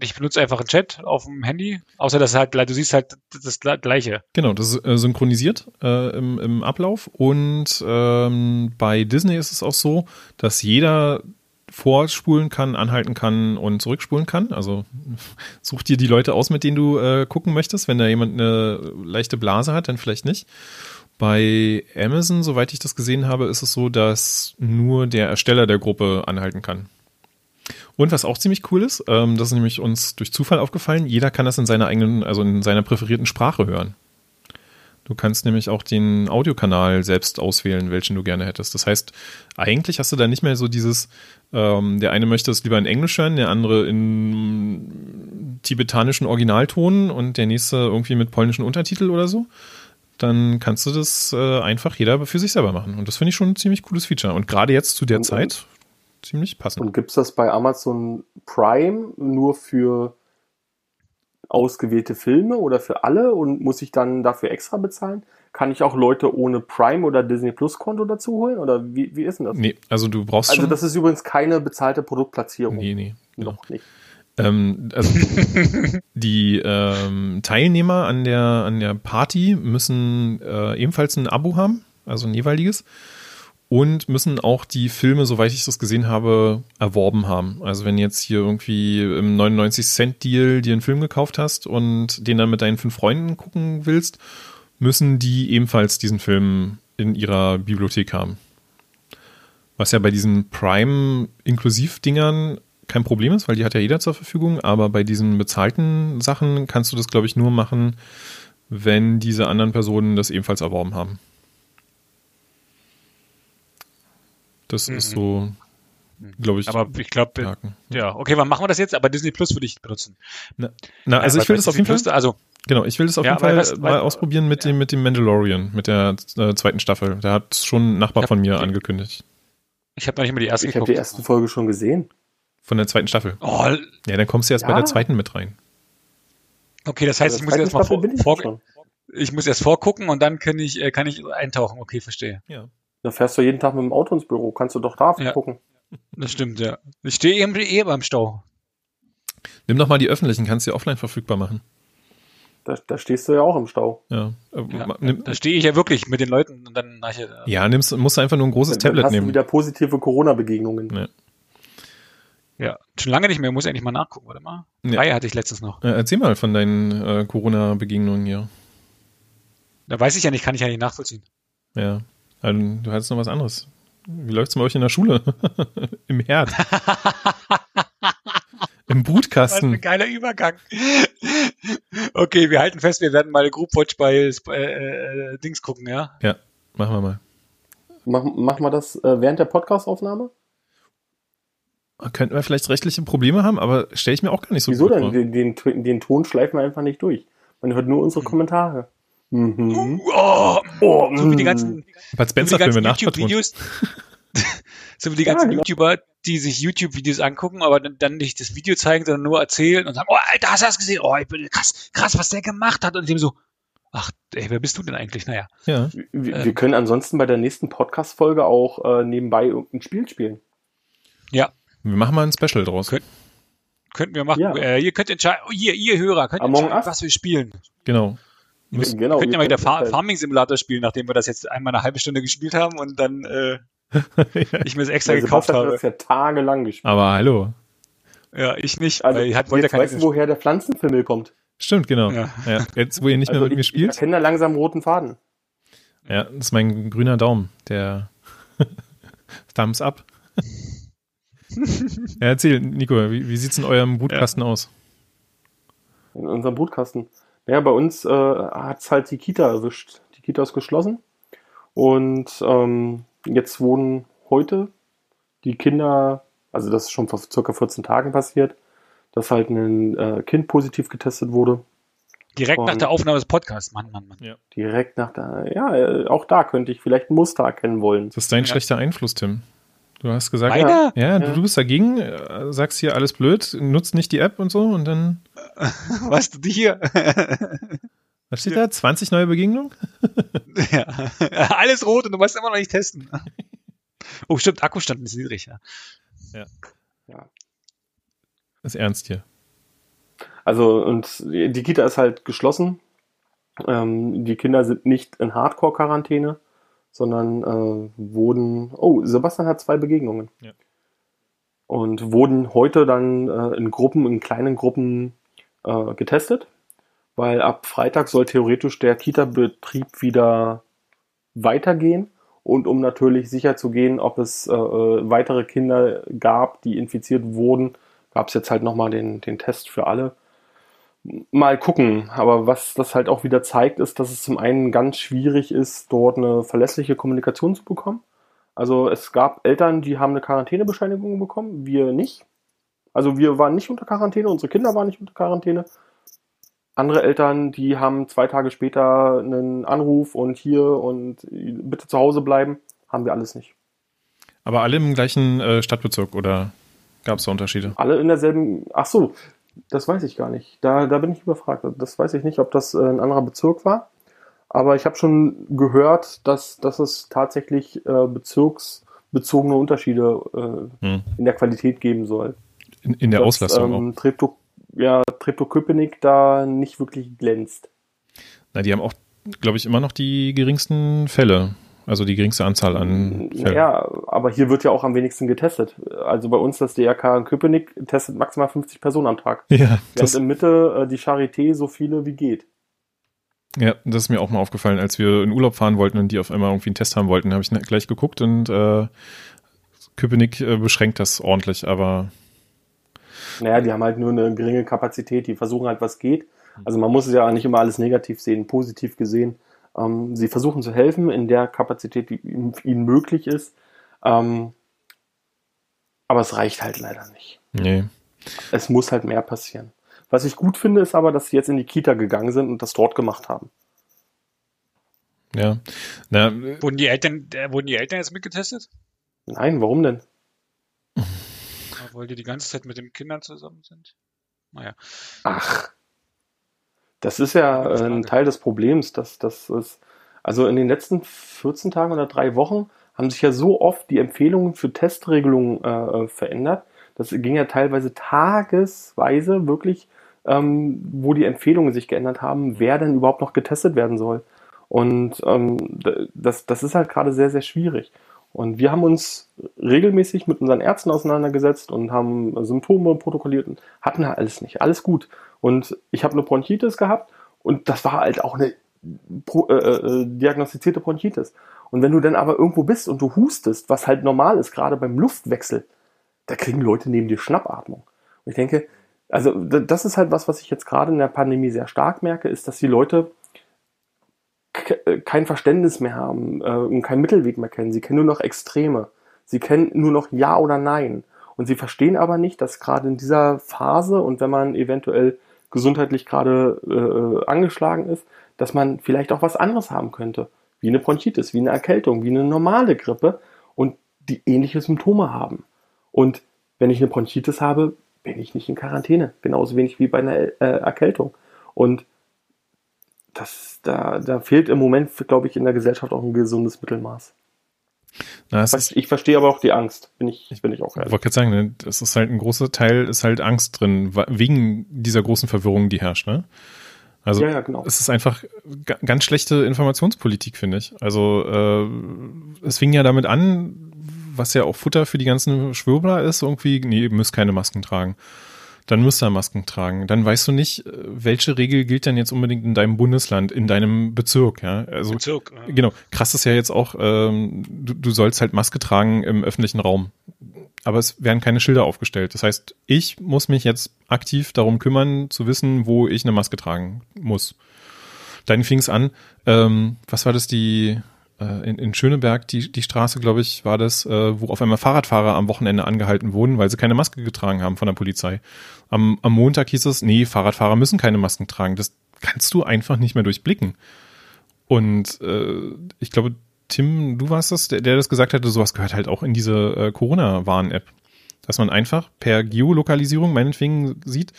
Speaker 2: ich benutze einfach einen Chat auf dem Handy, außer dass halt du siehst halt das gleiche.
Speaker 1: Genau, das ist äh, synchronisiert äh, im, im Ablauf und ähm, bei Disney ist es auch so, dass jeder vorspulen kann, anhalten kann und zurückspulen kann. Also such dir die Leute aus, mit denen du äh, gucken möchtest. Wenn da jemand eine leichte Blase hat, dann vielleicht nicht. Bei Amazon, soweit ich das gesehen habe, ist es so, dass nur der Ersteller der Gruppe anhalten kann. Und was auch ziemlich cool ist, ähm, das ist nämlich uns durch Zufall aufgefallen, jeder kann das in seiner eigenen, also in seiner präferierten Sprache hören. Du kannst nämlich auch den Audiokanal selbst auswählen, welchen du gerne hättest. Das heißt, eigentlich hast du da nicht mehr so dieses, ähm, der eine möchte es lieber in Englisch hören, der andere in tibetanischen Originalton und der nächste irgendwie mit polnischen Untertitel oder so. Dann kannst du das äh, einfach jeder für sich selber machen. Und das finde ich schon ein ziemlich cooles Feature. Und gerade jetzt zu der
Speaker 3: Und-
Speaker 1: Zeit ziemlich passend.
Speaker 3: Und gibt's das bei Amazon Prime nur für ausgewählte Filme oder für alle und muss ich dann dafür extra bezahlen? Kann ich auch Leute ohne Prime oder Disney Plus Konto dazu holen? Oder wie, wie ist denn das?
Speaker 1: Nee, also du brauchst
Speaker 3: also
Speaker 1: schon.
Speaker 3: das ist übrigens keine bezahlte Produktplatzierung.
Speaker 1: nee, nee. genau.
Speaker 3: Noch nicht.
Speaker 1: Ähm, also die ähm, Teilnehmer an der, an der Party müssen äh, ebenfalls ein Abo haben, also ein jeweiliges. Und müssen auch die Filme, soweit ich das gesehen habe, erworben haben. Also wenn jetzt hier irgendwie im 99-Cent-Deal dir einen Film gekauft hast und den dann mit deinen fünf Freunden gucken willst, müssen die ebenfalls diesen Film in ihrer Bibliothek haben. Was ja bei diesen Prime-Inklusiv-Dingern kein Problem ist, weil die hat ja jeder zur Verfügung, aber bei diesen bezahlten Sachen kannst du das, glaube ich, nur machen, wenn diese anderen Personen das ebenfalls erworben haben. Das ist so, glaube ich,
Speaker 2: Aber ich glaube, ja, okay, wann machen wir das jetzt? Aber Disney Plus würde ich benutzen.
Speaker 1: Na, na, also
Speaker 2: Ja,
Speaker 1: ich will das
Speaker 2: bei
Speaker 1: auf jeden Fall,
Speaker 2: Plus, Also,
Speaker 1: genau, ich will das auf
Speaker 2: Ja,
Speaker 1: jeden Fall
Speaker 2: was-
Speaker 1: mal
Speaker 2: weil-
Speaker 1: ausprobieren mit dem, mit dem Mandalorian, mit der äh, zweiten Staffel. Da hat schon ein Nachbar
Speaker 2: Ja,
Speaker 1: von mir angekündigt.
Speaker 2: ich habe noch nicht mal die erste
Speaker 3: Ich habe die erste Folge schon gesehen.
Speaker 1: Von der zweiten Staffel.
Speaker 2: Oh,
Speaker 1: Ja, dann kommst du erst bei
Speaker 3: Ja.
Speaker 1: der zweiten mit rein.
Speaker 2: okay, das heißt,
Speaker 3: Bei
Speaker 2: ich muss erst mal vor,
Speaker 3: ich
Speaker 2: vor, ich muss erst vorgucken und dann kann ich, äh, kann ich eintauchen. Okay, verstehe.
Speaker 1: Ja.
Speaker 3: Da fährst du jeden Tag mit dem Auto ins Büro. Kannst du doch da
Speaker 2: Ja.
Speaker 3: gucken.
Speaker 2: Das stimmt, ja. Ich stehe eben eh beim Stau.
Speaker 1: Nimm doch mal die öffentlichen, kannst du ja offline verfügbar machen.
Speaker 3: Da, da stehst du ja auch im Stau.
Speaker 1: Ja. Äh,
Speaker 2: Ja,
Speaker 1: nimm,
Speaker 2: da stehe ich ja wirklich mit den Leuten und dann nachher.
Speaker 1: ja, nimmst, musst du einfach nur ein großes
Speaker 3: Dann
Speaker 1: Tablet
Speaker 3: hast du
Speaker 1: nehmen.
Speaker 3: wieder positive Corona-Begegnungen.
Speaker 1: Ja.
Speaker 2: Ja, schon lange nicht mehr. Muss eigentlich mal nachgucken, warte mal.
Speaker 1: Ja.
Speaker 2: Drei hatte ich letztens noch.
Speaker 1: Äh, erzähl mal von deinen äh, Corona-Begegnungen hier.
Speaker 2: Da weiß ich ja nicht, kann ich ja nicht nachvollziehen.
Speaker 1: Ja. Also, du hattest noch was anderes. Wie läuft's bei euch in der Schule? Im Herd. Im
Speaker 2: Was ein
Speaker 1: Brutkasten.
Speaker 2: geiler Übergang. okay, wir halten fest, wir werden mal Group Watch bei äh, äh, Dings gucken, ja?
Speaker 1: Ja, machen wir mal.
Speaker 3: Mach, mach mal das äh, während der Podcast-Aufnahme?
Speaker 1: Könnten wir vielleicht rechtliche Probleme haben, aber stelle ich mir auch gar nicht so
Speaker 3: Wieso
Speaker 1: gut
Speaker 3: denn?
Speaker 1: vor.
Speaker 3: Den, den, den Ton schleifen wir einfach nicht durch. Man hört nur unsere Kommentare. Mhm.
Speaker 2: Oh,
Speaker 3: Oh,
Speaker 2: so wie die
Speaker 3: mm.
Speaker 2: ganzen,
Speaker 1: Bud
Speaker 2: so wie die
Speaker 1: Spencer-Filme
Speaker 2: ganzen
Speaker 1: nachvertont.
Speaker 2: YouTube-Videos. so wie die ganzen
Speaker 3: genau.
Speaker 2: YouTuber, die sich YouTube-Videos angucken, aber dann, dann nicht das Video zeigen, sondern nur erzählen und sagen, oh, Alter, hast du das gesehen? Oh, ich bin krass, krass, was der gemacht hat. Und dem so, ach, ey, wer bist du denn eigentlich? Naja.
Speaker 1: Ja.
Speaker 3: Wir,
Speaker 2: Äh.
Speaker 3: wir können ansonsten bei der nächsten Podcast-Folge auch äh, nebenbei irgendein Spiel spielen.
Speaker 2: Ja,
Speaker 1: Wir machen mal ein Special draus.
Speaker 2: Könnt- könnten wir machen.
Speaker 3: Ja.
Speaker 2: Äh, ihr könnt entscheiden, oh, ihr, ihr Hörer, könnt
Speaker 3: Among
Speaker 2: entscheiden,
Speaker 3: Us?
Speaker 2: was wir spielen.
Speaker 1: Genau. Muss-
Speaker 3: genau.
Speaker 2: wir könnten ja
Speaker 3: ihr
Speaker 2: mal wieder
Speaker 3: könnt-
Speaker 2: Far Farming Simulator spielen, nachdem wir das jetzt einmal eine halbe Stunde gespielt haben und dann äh, ich mir das extra
Speaker 3: Weil
Speaker 2: gekauft habe.
Speaker 3: das ja tagelang gespielt.
Speaker 1: Aber hallo.
Speaker 2: Ja, ich nicht,
Speaker 3: Also,
Speaker 2: weil ich halt ja
Speaker 3: jetzt
Speaker 2: keine
Speaker 3: weißt du, woher der Pflanzenfimmel kommt.
Speaker 1: Stimmt, genau.
Speaker 2: Ja.
Speaker 1: Ja. Jetzt, wo ihr nicht mehr
Speaker 3: Also
Speaker 1: mit mir
Speaker 3: ich, ich
Speaker 1: spielt.
Speaker 3: erkenne da langsam roten Faden.
Speaker 1: Ja, das ist mein grüner Daumen, der Thumbs up. ja, erzähl, Nico, wie, wie sieht's in eurem Brutkasten aus?
Speaker 3: In unserem Brutkasten. Ja, bei uns äh, hat's halt die Kita erwischt. Die Kita ist geschlossen. Und ähm, jetzt wurden heute die Kinder, also das ist schon vor circa 14 Tagen passiert, dass halt ein äh, Kind positiv getestet wurde.
Speaker 2: Direkt nach
Speaker 3: Und-
Speaker 2: der Aufnahme des Podcasts. Mann, Mann, Mann.
Speaker 3: Direkt nach der, ja, äh, auch da könnte ich vielleicht ein Muster erkennen wollen.
Speaker 1: Das ist dein
Speaker 2: Ja.
Speaker 1: schlechter Einfluss, Tim. Du hast gesagt,
Speaker 2: Meiner?
Speaker 1: ja, du,
Speaker 3: Ja.
Speaker 1: du bist dagegen, äh, sagst hier alles blöd, nutzt nicht die App und so und dann,
Speaker 2: Was du hier?
Speaker 1: was steht
Speaker 2: Ja.
Speaker 1: da? 20 neue Begegnungen?
Speaker 2: ja. Alles rot und du musst immer noch nicht testen. Oh, stimmt, Akkustand ist niedrig, ja.
Speaker 3: Ja.
Speaker 1: ist ernst hier.
Speaker 3: Also, und die Kita ist halt geschlossen. Ähm, die Kinder sind nicht in Hardcore-Quarantäne, sondern äh, wurden. Oh, Sebastian hat zwei Begegnungen.
Speaker 1: Ja.
Speaker 3: und wurden heute dann äh, in Gruppen, in kleinen Gruppen äh, getestet, weil ab Freitag soll theoretisch der Kita-Betrieb wieder weitergehen und um natürlich sicher zu gehen, ob es äh, äh weitere Kinder gab, die infiziert wurden, gab es jetzt halt nochmal den, den Test für alle. Mal gucken, aber was das halt auch wieder zeigt, ist, dass es zum einen ganz schwierig ist, dort eine verlässliche Kommunikation zu bekommen. Also es gab Eltern, die haben eine Quarantänebescheinigung bekommen, wir nicht. Also wir waren nicht unter Quarantäne, unsere Kinder waren nicht unter Quarantäne. Andere Eltern, die haben zwei Tage später einen Anruf und hier und bitte zu Hause bleiben, haben wir alles nicht.
Speaker 1: Aber alle im gleichen äh, Stadtbezirk oder gab es da Unterschiede?
Speaker 3: Alle in derselben. Ach so, das weiß ich gar nicht. Da, da bin ich überfragt. Das weiß ich nicht, ob das äh, ein anderer Bezirk war. Aber ich habe schon gehört, dass, dass es tatsächlich äh, bezirksbezogene Unterschiede äh, hm. in der Qualität geben soll.
Speaker 1: In, in der dass, Auslastung ähm.
Speaker 3: Treptow, ja, Treptow-Köpenick da nicht wirklich glänzt.
Speaker 1: Na, die haben auch, glaube ich, immer noch die geringsten Fälle. Also die geringste Anzahl an
Speaker 3: Fällen. Ja, aber hier wird ja auch am wenigsten getestet. Also bei uns das DRK in Köpenick testet maximal 50 Personen am Tag.
Speaker 1: Ja.
Speaker 3: Das in Mitte äh, die Charité so viele wie geht.
Speaker 1: Ja, das ist mir auch mal aufgefallen, als wir in Urlaub fahren wollten und die auf einmal irgendwie einen Test haben wollten, habe ich gleich geguckt und äh, Köpenick äh, beschränkt das ordentlich, aber.
Speaker 3: Naja, die haben halt nur eine geringe Kapazität, die versuchen halt, was geht. Also man muss es ja nicht immer alles negativ sehen, positiv gesehen. Ähm, sie versuchen zu helfen in der Kapazität, die ihnen möglich ist. Ähm, aber es reicht halt leider nicht.
Speaker 1: Nee.
Speaker 3: Es muss halt mehr passieren. Was ich gut finde, ist aber, dass sie jetzt in die Kita gegangen sind und das dort gemacht haben.
Speaker 1: Ja. Na,
Speaker 2: wurden, die Eltern, äh, wurden die Eltern jetzt mitgetestet?
Speaker 3: Nein, warum denn?
Speaker 2: Weil die die ganze Zeit mit den Kindern zusammen sind. Naja.
Speaker 3: Ach. Das ist ja äh, ein Teil des Problems, dass das ist. Also in den letzten 14 Tagen oder drei Wochen haben sich ja so oft die Empfehlungen für Testregelungen äh, äh verändert, das ging ja teilweise tagesweise wirklich, ähm, wo die Empfehlungen sich geändert haben, wer denn überhaupt noch getestet werden soll. Und ähm, das, das ist halt gerade sehr, sehr schwierig. Und wir haben uns regelmäßig mit unseren Ärzten auseinandergesetzt und haben Symptome protokolliert und hatten halt alles nicht. Alles gut. Und ich habe eine Bronchitis gehabt und das war halt auch eine äh, äh, diagnostizierte Bronchitis. Und wenn du dann aber irgendwo bist und du hustest, was halt normal ist, gerade beim Luftwechsel, da kriegen Leute neben dir Schnappatmung. Und ich denke, also das ist halt was, was ich jetzt gerade in der Pandemie sehr stark merke, ist, dass die Leute kein Verständnis mehr haben äh, und keinen Mittelweg mehr kennen. Sie kennen nur noch Extreme. Sie kennen nur noch Ja oder Nein. Und sie verstehen aber nicht, dass gerade in dieser Phase und wenn man eventuell gesundheitlich gerade äh, angeschlagen ist, dass man vielleicht auch was anderes haben könnte. Wie eine Bronchitis, wie eine Erkältung, wie eine normale Grippe und die ähnliche Symptome haben. Und wenn ich eine Bronchitis habe, bin ich nicht in Quarantäne. Genauso wenig wie bei einer äh, Erkältung. Und das, da, da fehlt im Moment, glaube ich, in der Gesellschaft auch ein gesundes Mittelmaß. Na, ist, ich verstehe aber auch die Angst, bin ich, bin ich auch
Speaker 1: ehrlich. Ich wollte gerade sagen, ne, das ist halt ein großer Teil, ist halt Angst drin, wegen dieser großen Verwirrung, die herrscht, ne? Also ja, ja, genau. es ist einfach ganz schlechte Informationspolitik, finde ich. Also äh, es fing ja damit an, was ja auch Futter für die ganzen Schwurbler ist, irgendwie, nee, ihr müsst keine Masken tragen. Dann müsst ihr Masken tragen. Dann weißt du nicht, äh, welche Regel gilt denn jetzt unbedingt in deinem Bundesland, in deinem Bezirk, ja. Also, Bezirk, ja. Genau. Krass ist ja jetzt auch, ähm, du, du sollst halt Maske tragen im öffentlichen Raum. Aber es werden keine Schilder aufgestellt. Das heißt, ich muss mich jetzt aktiv darum kümmern, zu wissen, wo ich eine Maske tragen muss. Dann fing es an, ähm, was war das, die, äh, in, in Schöneberg, die, die Straße, glaube ich, war das, äh, wo auf einmal Fahrradfahrer am Wochenende angehalten wurden, weil sie keine Maske getragen haben von der Polizei. Am, am Montag hieß es, nee, Fahrradfahrer müssen keine Masken tragen. Das kannst du einfach nicht mehr durchblicken. Und äh, ich glaube, Tim, du warst das, der, der das gesagt hatte, sowas gehört halt auch in diese äh, Corona-Warn-App. Dass man einfach per Geolokalisierung meinetwegen sieht,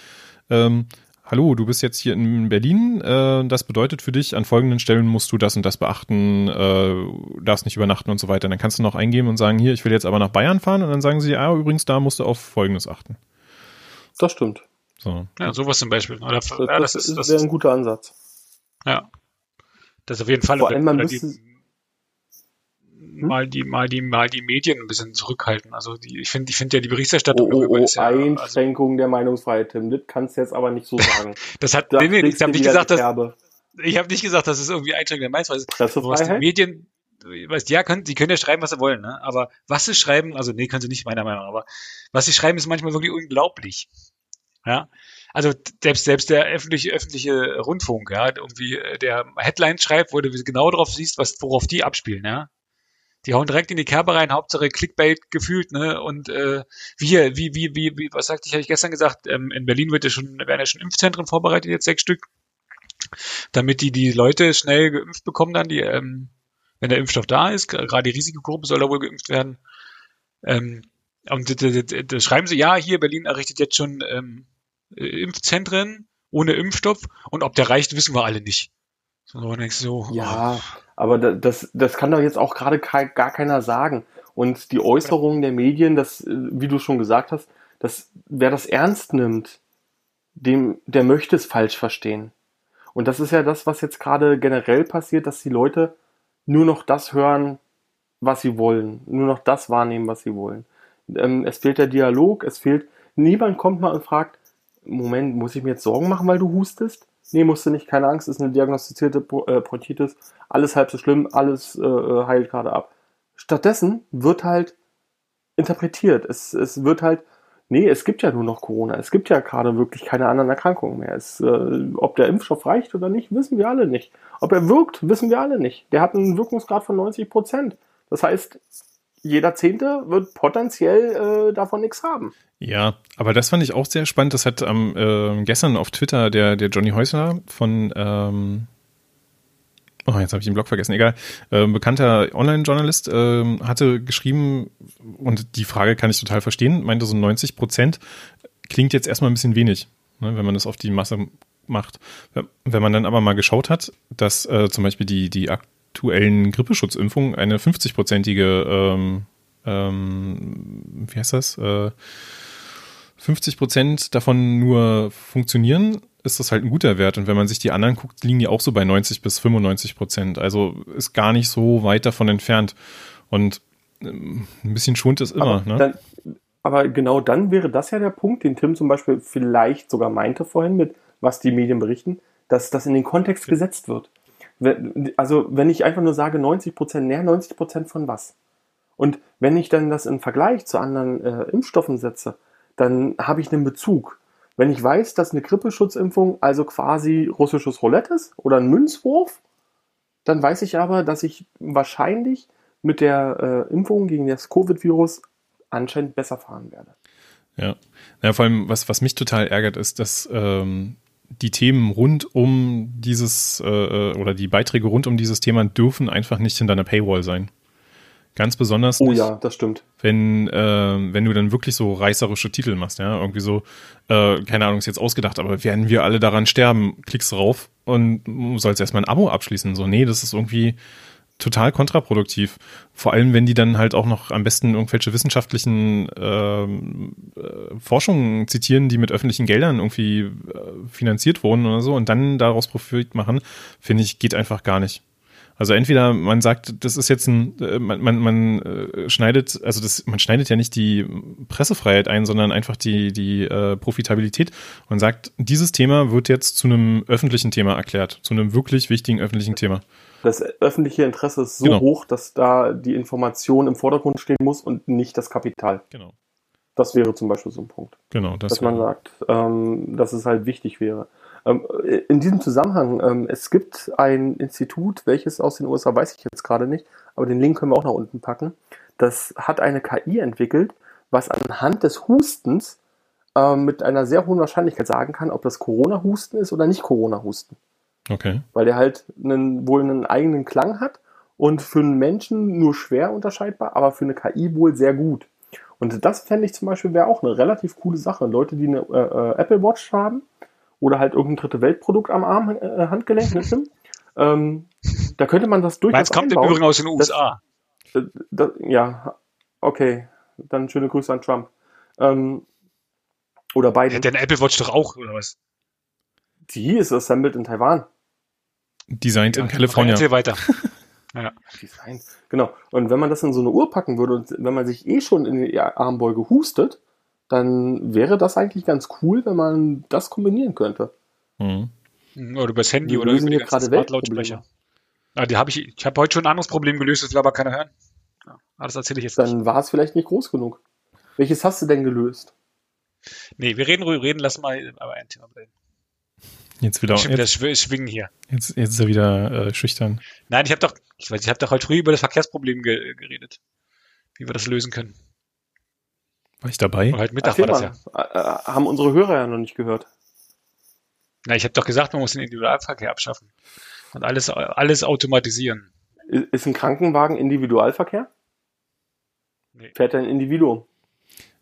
Speaker 1: ähm, hallo, du bist jetzt hier in Berlin, äh, das bedeutet für dich, an folgenden Stellen musst du das und das beachten, äh, darfst nicht übernachten und so weiter. Dann kannst du noch eingeben und sagen, hier, ich will jetzt aber nach Bayern fahren und dann sagen sie, ah, übrigens, da musst du auf folgendes achten.
Speaker 3: Das stimmt.
Speaker 2: So. Ja, sowas zum Beispiel. Oder,
Speaker 3: das, ja, das, das, ist, das wäre ein guter Ansatz.
Speaker 2: Ja. Das auf jeden Fall.
Speaker 3: Vor allem, man müsste,
Speaker 2: mal die, mal die, mal die Medien ein bisschen zurückhalten. Also die, ich finde, ich finde ja die Berichterstattung
Speaker 3: Oh, oh, oh,
Speaker 2: also,
Speaker 3: Einschränkung der Meinungsfreiheit, Tim. Das kannst du jetzt aber nicht so sagen.
Speaker 2: das hat,
Speaker 3: Da
Speaker 2: nee, nee, ich habe nicht gesagt, dass, ich habe nicht gesagt, dass es irgendwie Einschränkung der Meinungsfreiheit ist. Was die? Medien, weißt, ja, können, die können ja schreiben, was sie wollen, ne? Aber was sie schreiben, also nee, können sie nicht meiner Meinung nach, aber was sie schreiben, ist manchmal wirklich unglaublich. Ja. Also selbst selbst der öffentliche öffentliche Rundfunk, ja, irgendwie äh, der Headline schreibt, wo du genau drauf siehst, was worauf die abspielen, ja. Die hauen direkt in die Kerbe rein, Hauptsache Clickbait gefühlt, ne? Und äh, wie hier, wie wie wie wie was sagte ich, habe ich gestern gesagt, ähm, in Berlin wird ja schon werden ja schon Impfzentren vorbereitet jetzt sechs Stück, damit die die Leute schnell geimpft bekommen dann, die ähm, wenn der Impfstoff da ist, gerade die Risikogruppe soll da wohl geimpft werden. Ähm, und da, schreiben sie, ja, hier Berlin errichtet jetzt schon ähm, äh, Impfzentren ohne Impfstoff und ob der reicht, wissen wir alle nicht. So, so,
Speaker 3: Ja, aber da- das, das kann doch jetzt auch gerade gar keiner sagen. Und die Äußerungen der Medien, das, äh, wie du schon gesagt hast, dass wer das ernst nimmt, dem, der möchte es falsch verstehen. Und das ist ja das, was jetzt gerade generell passiert, dass die Leute nur noch das hören, was sie wollen, nur noch das wahrnehmen, was sie wollen. Ähm, es fehlt der Dialog, es fehlt, niemand kommt mal und fragt, Moment, muss ich mir jetzt Sorgen machen, weil du hustest? Nee, musst du nicht, keine Angst, ist eine diagnostizierte äh, Bronchitis, alles halb so schlimm, alles äh, äh, heilt gerade ab. Stattdessen wird halt interpretiert. Es, es wird halt, nee, es gibt ja nur noch Corona. Es gibt ja gerade wirklich keine anderen Erkrankungen mehr. Es, äh, ob der Impfstoff reicht oder nicht, wissen wir alle nicht. Ob er wirkt, wissen wir alle nicht. Der hat einen Wirkungsgrad von 90 Prozent. Das heißt, jeder Zehnte wird potenziell äh, davon nichts haben.
Speaker 1: Ja, aber das fand ich auch sehr spannend. Das hat ähm, gestern auf Twitter der, der Johnny Häusler von ähm, Oh, jetzt habe ich den Blog vergessen. Egal. Ähm, bekannter Online-Journalist ähm, hatte geschrieben, und die Frage kann ich total verstehen, meinte so 90 Prozent klingt jetzt erstmal ein bisschen wenig, ne, wenn man das auf die Masse macht. Wenn man dann aber mal geschaut hat, dass äh, zum Beispiel die, die aktuellen Grippeschutzimpfungen eine 50-prozentige, ähm, ähm, wie heißt das, äh, 50 Prozent davon nur funktionieren, ist das halt ein guter Wert. Und wenn man sich die anderen guckt, liegen die auch so bei 90 bis 95 Prozent. Also ist gar nicht so weit davon entfernt. Und ähm, ein bisschen schont es immer.
Speaker 3: aber,
Speaker 1: ne?
Speaker 3: dann, aber genau dann wäre das ja der Punkt, den Tim zum Beispiel vielleicht sogar meinte vorhin mit, was die Medien berichten, dass das in den Kontext gesetzt wird. Also wenn ich einfach nur sage 90 Prozent, näher 90 Prozent von was? Und wenn ich dann das im Vergleich zu anderen äh, Impfstoffen setze, dann habe ich einen Bezug. Wenn ich weiß, dass eine Grippeschutzimpfung also quasi russisches Roulette ist oder ein Münzwurf, dann weiß ich aber, dass ich wahrscheinlich mit der äh, Impfung gegen das Covid-Virus anscheinend besser fahren werde.
Speaker 1: Ja. ja, vor allem, was, was mich total ärgert, ist, dass ähm, die Themen rund um dieses äh, oder die Beiträge rund um dieses Thema dürfen einfach nicht hinter einer Paywall sein. Ganz besonders
Speaker 3: Oh
Speaker 1: nicht,
Speaker 3: ja, das stimmt.
Speaker 1: wenn, äh, wenn du dann wirklich so reißerische Titel machst, ja, irgendwie so, äh, keine Ahnung, ist jetzt ausgedacht, aber werden wir alle daran sterben, klickst drauf und sollst erstmal ein Abo abschließen. So, nee, das ist irgendwie total kontraproduktiv. Vor allem, wenn die dann halt auch noch am besten irgendwelche wissenschaftlichen ähm, äh, Forschungen zitieren, die mit öffentlichen Geldern irgendwie äh, finanziert wurden oder so und dann daraus Profit machen, finde ich, geht einfach gar nicht. Also entweder man sagt, das ist jetzt ein, äh, man, man, man äh, schneidet, also das, man schneidet ja nicht die Pressefreiheit ein, sondern einfach die, die äh, Profitabilität und sagt, dieses Thema wird jetzt zu einem öffentlichen Thema erklärt, zu einem wirklich wichtigen öffentlichen Thema.
Speaker 3: Das öffentliche Interesse ist so
Speaker 1: Genau.
Speaker 3: hoch, dass da die Information im Vordergrund stehen muss und nicht das Kapital.
Speaker 1: Genau.
Speaker 3: Das wäre zum Beispiel so ein Punkt.
Speaker 1: Genau, das
Speaker 3: dass man sagt, ähm, dass es halt wichtig wäre. Ähm, in diesem Zusammenhang, ähm, es gibt ein Institut, welches aus den USA weiß ich jetzt gerade nicht, aber den Link können wir auch nach unten packen. Das hat eine KI entwickelt, was anhand des Hustens ähm, mit einer sehr hohen Wahrscheinlichkeit sagen kann, ob das Corona-Husten ist oder nicht Corona-Husten.
Speaker 1: Okay.
Speaker 3: Weil der halt einen, wohl einen eigenen Klang hat und für einen Menschen nur schwer unterscheidbar, aber für eine KI wohl sehr gut. Und das fände ich zum Beispiel wäre auch eine relativ coole Sache. Leute, die eine äh, äh, Apple Watch haben oder halt irgendein dritte Weltprodukt am Arm, äh, Handgelenk, ne, Tim? Ähm, da könnte man das durchaus
Speaker 2: Meins kommt im
Speaker 3: einbauen.
Speaker 2: Übrigen aus den USA.
Speaker 3: Äh, das, ja, okay. Dann schöne Grüße an Trump. Ähm, oder beide.
Speaker 2: Hätte eine Apple Watch doch auch, oder was?
Speaker 3: Die ist assembled in Taiwan.
Speaker 1: Designed in
Speaker 2: Ja,
Speaker 1: California.
Speaker 2: Erzähl weiter. Ja.
Speaker 3: Design. Genau. Und wenn man das in so eine Uhr packen würde und wenn man sich eh schon in die Armbeuge hustet, dann wäre das eigentlich ganz cool, wenn man das kombinieren könnte.
Speaker 1: Mhm.
Speaker 2: Mhm, Oder übers Handy
Speaker 3: Wir
Speaker 2: oder über die ganzen
Speaker 3: gerade
Speaker 2: Smart-Lautsprecher. Ah, die habe ich, ich habe heute schon ein anderes Problem gelöst, das will aber keiner hören. Ja, aber das erzähle ich jetzt nicht.
Speaker 3: Dann war es vielleicht nicht groß genug. Welches hast du denn gelöst?
Speaker 2: Nee, wir reden ruhig, reden, lass mal aber ein Thema bleiben.
Speaker 1: Jetzt wieder,
Speaker 2: Schon wieder
Speaker 1: jetzt,
Speaker 2: schw- schwingen hier.
Speaker 1: jetzt, jetzt ist er wieder äh, schüchtern.
Speaker 2: Nein, ich habe doch, ich weiß, ich habe doch heute früh über das Verkehrsproblem ge geredet. Wie wir das lösen können.
Speaker 1: War ich dabei?
Speaker 2: Oder heute Mittag
Speaker 3: Erzähl
Speaker 2: war das ja.
Speaker 3: mal. Äh, äh, haben unsere Hörer ja noch nicht gehört.
Speaker 2: Na, ich habe doch gesagt, man muss den Individualverkehr abschaffen. Und alles, alles automatisieren.
Speaker 3: Ist ein Krankenwagen Individualverkehr?
Speaker 2: Nee,
Speaker 3: Fährt er ein Individuum?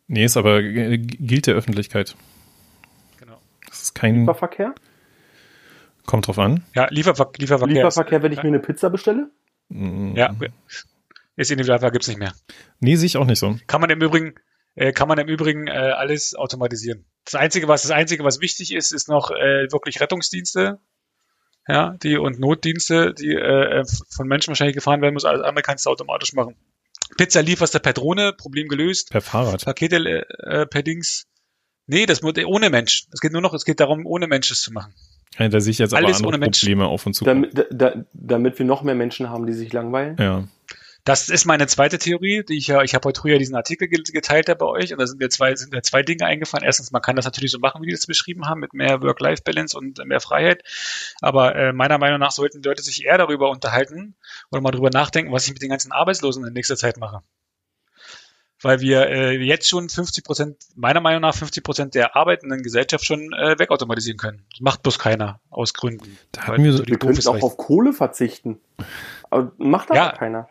Speaker 1: Nee, ist aber äh, gilt der Öffentlichkeit.
Speaker 2: genau.
Speaker 1: Das ist kein,
Speaker 3: Lieferverkehr?
Speaker 1: Kommt drauf an.
Speaker 2: Ja, Lieferver Lieferverkehr.
Speaker 3: Lieferverkehr, wenn ich mir eine Pizza bestelle?
Speaker 1: Mhm.
Speaker 2: Ja, ist Individualverkehr gibt's nicht mehr.
Speaker 1: Nee, sehe ich auch nicht so.
Speaker 2: Kann man im Übrigen, äh, kann man im Übrigen äh, alles automatisieren. Das einzige, was das einzige, was wichtig ist, ist noch äh, wirklich Rettungsdienste, ja, die und Notdienste, die äh, äh, von Menschen wahrscheinlich gefahren werden muss. Alles andere kannst du automatisch machen. Pizza lieferst du per Drohne, Problem gelöst.
Speaker 1: Per Fahrrad.
Speaker 2: Pakete äh, per Dings. Nee, das muss ohne Mensch. Es geht nur noch, es geht darum, ohne Mensch es zu machen.
Speaker 1: Ja, da sehe ich jetzt aber
Speaker 2: Alles
Speaker 1: andere
Speaker 2: ohne Mensch.
Speaker 1: Probleme auf und zu.
Speaker 3: Damit, da, da, damit wir noch mehr Menschen haben, die sich langweilen?
Speaker 1: Ja.
Speaker 2: Das ist meine zweite Theorie, die ich ja, ich habe heute früher diesen Artikel ge- geteilt da bei euch und da sind mir zwei, sind mir zwei Dinge eingefallen. Erstens, man kann das natürlich so machen, wie die das beschrieben haben, mit mehr Work-Life-Balance und mehr Freiheit. Aber äh, meiner Meinung nach sollten die Leute sich eher darüber unterhalten oder mal darüber nachdenken, was ich mit den ganzen Arbeitslosen in nächster Zeit mache. Weil wir äh, jetzt schon 50 Prozent, meiner Meinung nach 50 Prozent der arbeitenden Gesellschaft schon äh, wegautomatisieren können. Das macht bloß keiner aus Gründen.
Speaker 1: Da hatten wir so-
Speaker 3: Wir
Speaker 2: Profis
Speaker 3: auch auf Kohle verzichten. Aber macht aber
Speaker 2: Ja.
Speaker 3: keiner.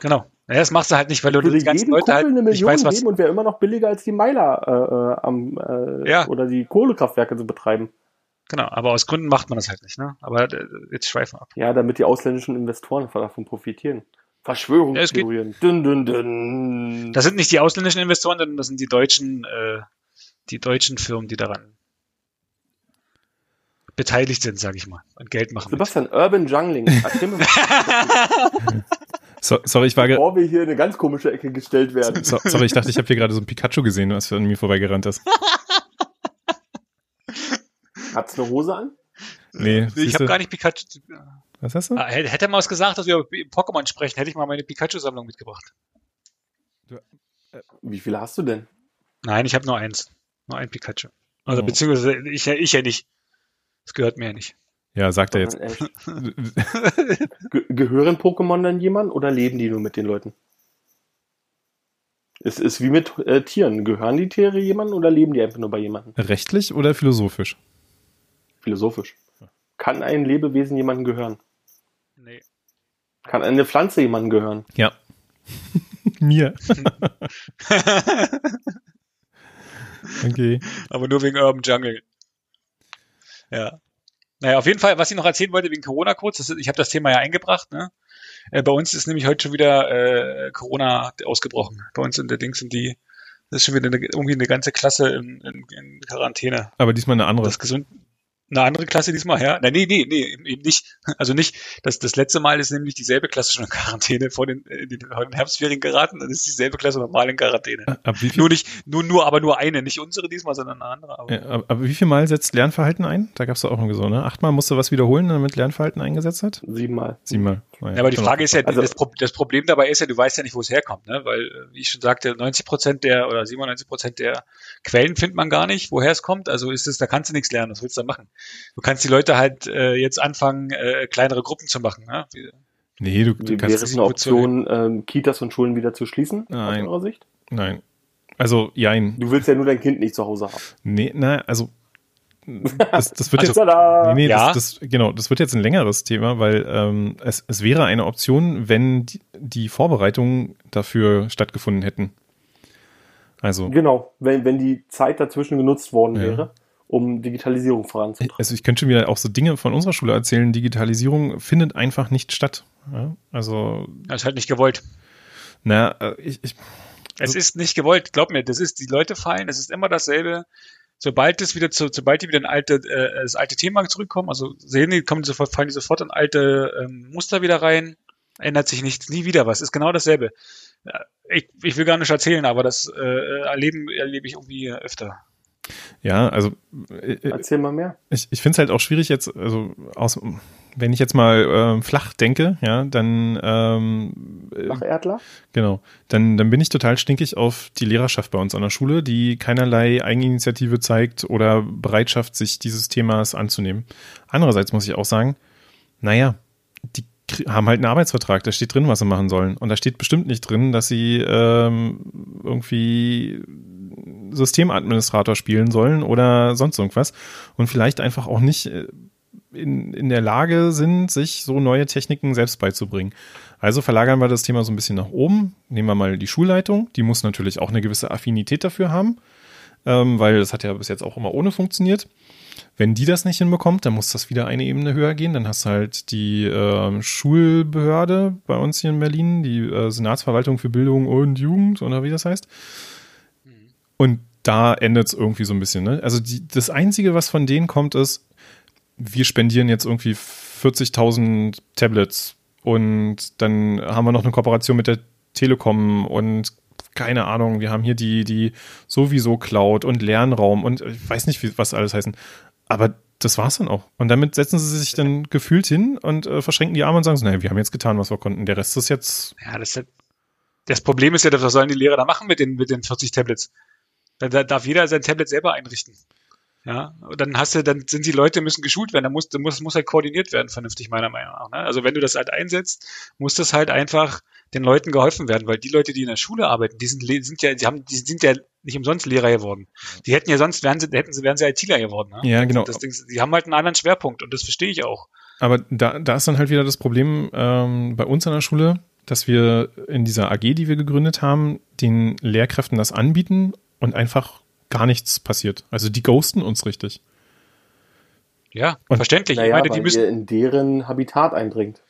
Speaker 2: Genau. Ja, das machst du halt nicht, weil du die ganzen Leute
Speaker 3: Kumpel
Speaker 2: halt
Speaker 3: eine Million
Speaker 2: weißt, was.
Speaker 3: geben und wäre immer noch billiger als die Meiler äh, äh, am, äh,
Speaker 2: Ja.
Speaker 3: oder die Kohlekraftwerke zu betreiben.
Speaker 2: Genau, aber aus Gründen macht man das halt nicht, ne? Aber äh, jetzt schweifen wir ab.
Speaker 3: Ja, damit die ausländischen Investoren davon profitieren. Verschwörungstheorien. dünn, dünn, dünn.
Speaker 2: Das sind nicht die ausländischen Investoren, sondern das sind die deutschen, äh, die deutschen Firmen, die daran beteiligt sind, sage ich mal, und Geld machen. Mit.
Speaker 3: Sebastian, Urban Jungling.
Speaker 1: So, sorry, ich war ge
Speaker 3: bevor wir hier in eine ganz komische Ecke gestellt werden.
Speaker 1: so, sorry, ich dachte, ich habe hier gerade so ein Pikachu gesehen, was an mir vorbeigerannt ist.
Speaker 3: Hat's eine Hose an?
Speaker 1: Nee,
Speaker 2: Nee, ich habe gar nicht Pikachu.
Speaker 1: Was hast du?
Speaker 2: Ah, hätte er mal was gesagt, dass wir über Pokémon sprechen, hätte ich mal meine Pikachu-Sammlung mitgebracht.
Speaker 3: Wie viele hast du denn?
Speaker 2: Nein, ich habe nur eins. Nur ein Pikachu. Also
Speaker 1: Oh.
Speaker 2: beziehungsweise ich, ja- ich ja nicht. Das gehört mir ja nicht.
Speaker 1: Ja, sagt er jetzt.
Speaker 3: Äh, Ge gehören Pokémon dann jemand oder leben die nur mit den Leuten? Es ist wie mit äh, Tieren. Gehören die Tiere jemandem oder leben die einfach nur bei jemandem?
Speaker 1: Rechtlich oder philosophisch?
Speaker 3: Philosophisch. Kann ein Lebewesen jemandem gehören?
Speaker 2: Nee.
Speaker 3: Kann eine Pflanze jemandem gehören?
Speaker 1: Ja. mir. Okay.
Speaker 2: Aber nur wegen Urban Jungle. Ja. Naja, auf jeden Fall, was ich noch erzählen wollte wegen Corona kurz, das ist, ich habe das Thema ja eingebracht, ne? Äh, bei uns ist nämlich heute schon wieder äh, Corona ausgebrochen. Bei uns in der Dings sind die, das ist schon wieder eine, irgendwie eine ganze Klasse in, in, in Quarantäne.
Speaker 1: Aber diesmal eine andere.
Speaker 2: Das gesund, eine andere Klasse diesmal, ja? Nein, nee, nee, nee, eben nicht. Also nicht, das, das letzte Mal ist nämlich dieselbe Klasse schon in Quarantäne vor den, in den, vor den Herbstferien geraten, dann ist dieselbe Klasse normal in Quarantäne.
Speaker 1: Ab wie viel,
Speaker 2: Nur nicht, nur, nur, aber nur eine, nicht unsere diesmal, sondern eine andere. Aber.
Speaker 1: ja, ab, ab wie viel Mal setzt Lernverhalten ein? Da gab es auch irgendwie so, ne? Achtmal musste was wiederholen, damit Lernverhalten eingesetzt hat?
Speaker 3: Siebenmal.
Speaker 1: Siebenmal. Naja,
Speaker 2: Ja, aber die Frage ist ja,
Speaker 3: Also-
Speaker 2: das, Pro das Problem dabei ist ja, du weißt ja nicht, wo es herkommt, ne? Weil, wie ich schon sagte, 90 Prozent der oder 97 Prozent der Quellen findet man gar nicht, woher es kommt. Also ist es, da kannst du nichts lernen. Was willst du da machen? Du kannst die Leute halt äh, jetzt anfangen, äh, kleinere Gruppen zu machen. Ne? Wie-
Speaker 1: Nee, du, du kannst
Speaker 3: wäre es eine Option, ähm, Kitas und Schulen wieder zu schließen?
Speaker 1: Nein.
Speaker 3: Aus eurer Sicht?
Speaker 1: Nein. Also, jein.
Speaker 3: Du willst ja nur dein Kind nicht zu Hause haben.
Speaker 1: Nee, na, also das, das wird jetzt. Nee, nee,
Speaker 2: Ja.
Speaker 1: das, das, genau, das wird jetzt ein längeres Thema, weil ähm, es, es wäre eine Option, wenn die, die Vorbereitungen dafür stattgefunden hätten. Also,
Speaker 3: Genau, wenn, wenn die Zeit dazwischen genutzt worden
Speaker 1: Ja.
Speaker 3: wäre, um Digitalisierung voranzutreiben.
Speaker 1: also ich könnte schon wieder auch so Dinge von unserer Schule erzählen. Digitalisierung findet einfach nicht statt. Ja? Also,
Speaker 2: Das ist halt nicht gewollt.
Speaker 1: na, äh, ich, ich,
Speaker 2: Es ist nicht gewollt. Glaub mir, das ist, die Leute fallen, es ist immer dasselbe. Sobald es wieder zu, sobald die wieder ein alte, äh, das alte Thema zurückkommen, also sehen die, kommen die sofort, fallen die sofort in alte ähm, Muster wieder rein. ändert sich nichts, nie wieder was. Ist genau dasselbe. Ich, ich will gar nicht erzählen, aber das äh, erleben erlebe ich irgendwie öfter.
Speaker 1: Ja, also
Speaker 3: äh, erzähl mal mehr.
Speaker 1: Ich, ich finde es halt auch schwierig jetzt, also aus, wenn ich jetzt mal äh, flach denke, ja, dann ähm,
Speaker 3: Flacherdler?
Speaker 1: Genau, dann dann bin ich total stinkig auf die Lehrerschaft bei uns an der Schule, die keinerlei Eigeninitiative zeigt oder Bereitschaft, sich dieses Themas anzunehmen. Andererseits muss ich auch sagen, naja, die haben halt einen Arbeitsvertrag, da steht drin, was sie machen sollen. Und da steht bestimmt nicht drin, dass sie ähm, irgendwie Systemadministrator spielen sollen oder sonst irgendwas. Und vielleicht einfach auch nicht äh, in, in der Lage sind, sich so neue Techniken selbst beizubringen. Also verlagern wir das Thema so ein bisschen nach oben. Nehmen wir mal die Schulleitung. Die muss natürlich auch eine gewisse Affinität dafür haben, ähm, weil das hat ja bis jetzt auch immer ohne funktioniert. Wenn die das nicht hinbekommt, dann muss das wieder eine Ebene höher gehen. Dann hast du halt die äh, Schulbehörde bei uns hier in Berlin, die äh, Senatsverwaltung für Bildung und Jugend oder wie das heißt. Und da endet es irgendwie so ein bisschen. Ne? Also die, das Einzige, was von denen kommt, ist, wir spendieren jetzt irgendwie 40.000 Tablets und dann haben wir noch eine Kooperation mit der Telekom und keine Ahnung, wir haben hier die, die sowieso Cloud und Lernraum und ich weiß nicht, wie, was alles heißen. Aber das war's dann auch. Und damit setzen sie sich dann gefühlt hin und äh, verschränken die Arme und sagen so, naja, wir haben jetzt getan, was wir konnten. Der Rest ist jetzt.
Speaker 2: Ja, das, das Problem ist ja, was sollen die Lehrer da machen mit den, mit den 40 Tablets? Da, da darf jeder sein Tablet selber einrichten. Ja, und dann hast du, dann sind die Leute müssen geschult werden, dann muss, muss, muss halt koordiniert werden, vernünftig meiner Meinung nach. Ne? Also wenn du das halt einsetzt, muss das halt einfach den Leuten geholfen werden, weil die Leute, die in der Schule arbeiten, die sind, sind ja, die haben, die sind ja nicht umsonst Lehrer geworden. Die hätten ja sonst, wären sie, hätten sie, wären sie ITler geworden. Ne?
Speaker 1: Ja, genau.
Speaker 2: Das Ding, die haben halt einen anderen Schwerpunkt und das verstehe ich auch.
Speaker 1: Aber da, da ist dann halt wieder das Problem ähm, bei uns an der Schule, dass wir in dieser AG, die wir gegründet haben, den Lehrkräften das anbieten und einfach gar nichts passiert. Also die ghosten uns richtig.
Speaker 2: Ja, und verständlich.
Speaker 3: Naja, ich meine, die müssen ihr in deren Habitat eindringt.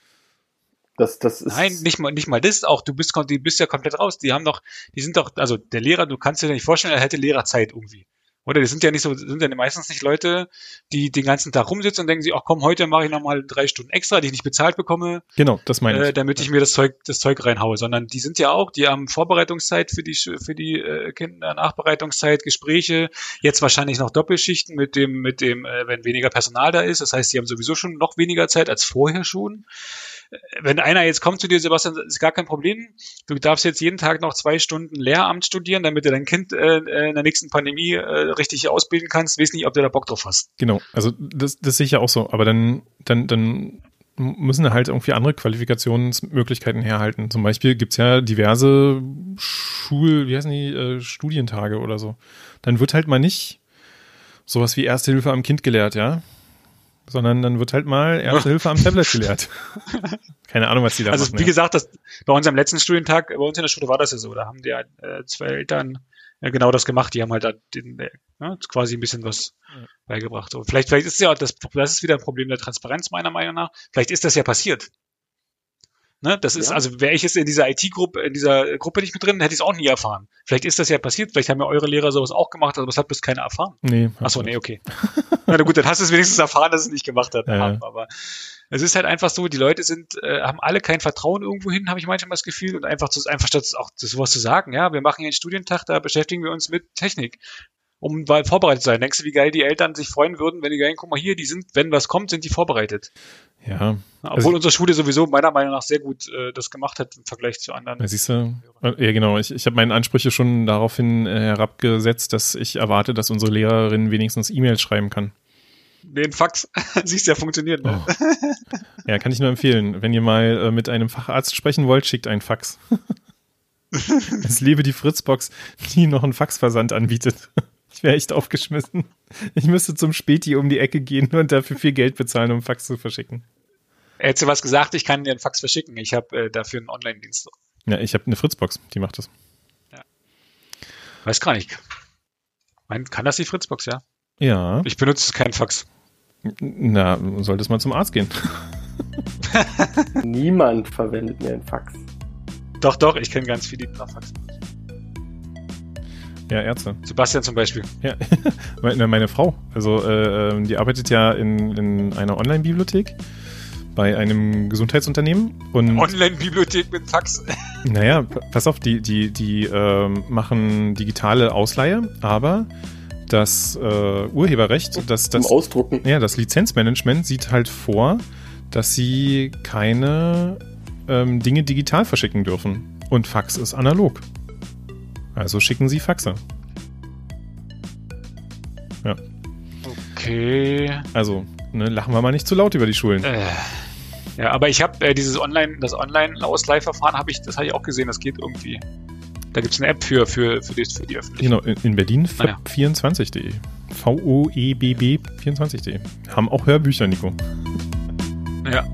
Speaker 3: Das, das ist
Speaker 2: Nein, nicht mal, nicht mal das. Auch du bist, du bist ja komplett raus. Die haben doch, die sind doch, also der Lehrer, du kannst dir nicht vorstellen, er hätte Lehrerzeit irgendwie. Oder die sind ja nicht so, sind ja meistens nicht Leute, die den ganzen Tag rumsitzen und denken sich, ach komm, heute mache ich nochmal drei Stunden extra, die ich nicht bezahlt bekomme.
Speaker 1: Genau, das meine ich.
Speaker 2: Äh, damit ich mir das Zeug, das Zeug reinhaue. Sondern die sind ja auch, die haben Vorbereitungszeit für die, für die äh, Kinder, Nachbereitungszeit, Gespräche, jetzt wahrscheinlich noch Doppelschichten mit dem, mit dem, äh, wenn weniger Personal da ist. Das heißt, die haben sowieso schon noch weniger Zeit als vorher schon wenn einer jetzt kommt zu dir, Sebastian, ist gar kein Problem. Du darfst jetzt jeden Tag noch zwei Stunden Lehramt studieren, damit du dein Kind äh, äh in der nächsten Pandemie äh, richtig ausbilden kannst. Weiß nicht, ob du da Bock drauf hast.
Speaker 1: Genau, also das, das sehe ich ja auch so. Aber dann, dann, dann müssen halt irgendwie andere Qualifikationsmöglichkeiten herhalten. Zum Beispiel gibt's ja diverse Schul, wie heißen die, äh, Studientage oder so. Dann wird halt mal nicht sowas wie Erste Hilfe am Kind gelehrt, ja sondern dann wird halt mal Erste Hilfe am Tablet gelehrt. Keine Ahnung, was die da
Speaker 2: also,
Speaker 1: machen.
Speaker 2: Also wie ja. gesagt, das, bei unserem letzten Studientag, bei uns in der Schule war das ja so. Da haben die äh, zwei Eltern äh, genau das gemacht. Die haben halt da den, äh, quasi ein bisschen was ja. beigebracht. So, vielleicht, vielleicht ist ja das, das ist wieder ein Problem der Transparenz meiner Meinung nach. Vielleicht ist das ja passiert. Ne? Das ist, ja. also wäre ich jetzt in dieser IT-Gruppe, in dieser Gruppe nicht mit drin, hätte ich es auch nie erfahren. Vielleicht ist das ja passiert, vielleicht haben ja eure Lehrer sowas auch gemacht, aber das hat bis keiner erfahren.
Speaker 1: Nee.
Speaker 2: Achso, nee, okay. Na gut, dann hast du es wenigstens erfahren, dass es nicht gemacht hat.
Speaker 1: Ja.
Speaker 2: Aber es ist halt einfach so, die Leute sind, äh, haben alle kein Vertrauen irgendwo hin, habe ich manchmal das Gefühl, und einfach, zu, einfach statt auch sowas zu sagen, ja, wir machen hier einen Studientag, da beschäftigen wir uns mit Technik um weil vorbereitet zu sein. Denkst du, wie geil die Eltern sich freuen würden, wenn die geilen, guck mal hier, die sind, wenn was kommt, sind die vorbereitet.
Speaker 1: Ja.
Speaker 2: Obwohl also, unsere Schule sowieso meiner Meinung nach sehr gut äh, das gemacht hat im Vergleich zu anderen.
Speaker 1: Ja, siehst du, ja genau, ich, ich habe meine Ansprüche schon daraufhin äh, herabgesetzt, dass ich erwarte, dass unsere Lehrerin wenigstens E-Mails schreiben kann.
Speaker 2: Den Fax, siehst du, ja funktioniert. Ne?
Speaker 1: Oh. Ja, kann ich nur empfehlen. Wenn ihr mal äh, mit einem Facharzt sprechen wollt, schickt einen Fax. es lebe die Fritzbox, die noch einen Faxversand anbietet. Ich wäre echt aufgeschmissen. Ich müsste zum Späti um die Ecke gehen und dafür viel Geld bezahlen, um Fax zu verschicken.
Speaker 2: Hättest du was gesagt, ich kann dir einen Fax verschicken. Ich habe äh, dafür einen Online-Dienst.
Speaker 1: Ja, ich habe eine Fritzbox, die macht das.
Speaker 2: Ja. Weiß gar nicht. Mein, kann das die Fritzbox, ja?
Speaker 1: Ja.
Speaker 2: Ich benutze keinen Fax.
Speaker 1: Na, solltest mal zum Arzt gehen.
Speaker 3: Niemand verwendet mehr einen Fax.
Speaker 2: Doch, doch, ich kenne ganz viele, die noch Fax machen.
Speaker 1: Ja, Ärzte.
Speaker 2: Sebastian zum Beispiel.
Speaker 1: Ja, meine, meine Frau. Also äh, ähm, die arbeitet ja in, in einer Online-Bibliothek bei einem Gesundheitsunternehmen und
Speaker 2: Online-Bibliothek mit Fax.
Speaker 1: naja, pass auf, die, die, die ähm, machen digitale Ausleihe, aber das äh, Urheberrecht, das,
Speaker 3: Zum
Speaker 1: das,
Speaker 3: Ausdrucken.
Speaker 1: ja, das Lizenzmanagement sieht halt vor, dass sie keine ähm, Dinge digital verschicken dürfen. Und Fax ist analog. Also schicken sie Faxe.
Speaker 2: Okay.
Speaker 1: Also, ne, lachen wir mal nicht zu laut über die Schulen.
Speaker 2: Äh, ja, aber ich habe äh, dieses Online, das Online-Ausleihverfahren habe ich, das habe ich auch gesehen, das geht irgendwie. Da gibt es eine App für, für, für, die, für die.
Speaker 1: Genau, in in Berlin
Speaker 2: Ah, ja.
Speaker 1: fab24.de. E. V-O-E-B-B 24.de. Haben auch Hörbücher, Nico.
Speaker 2: Ja.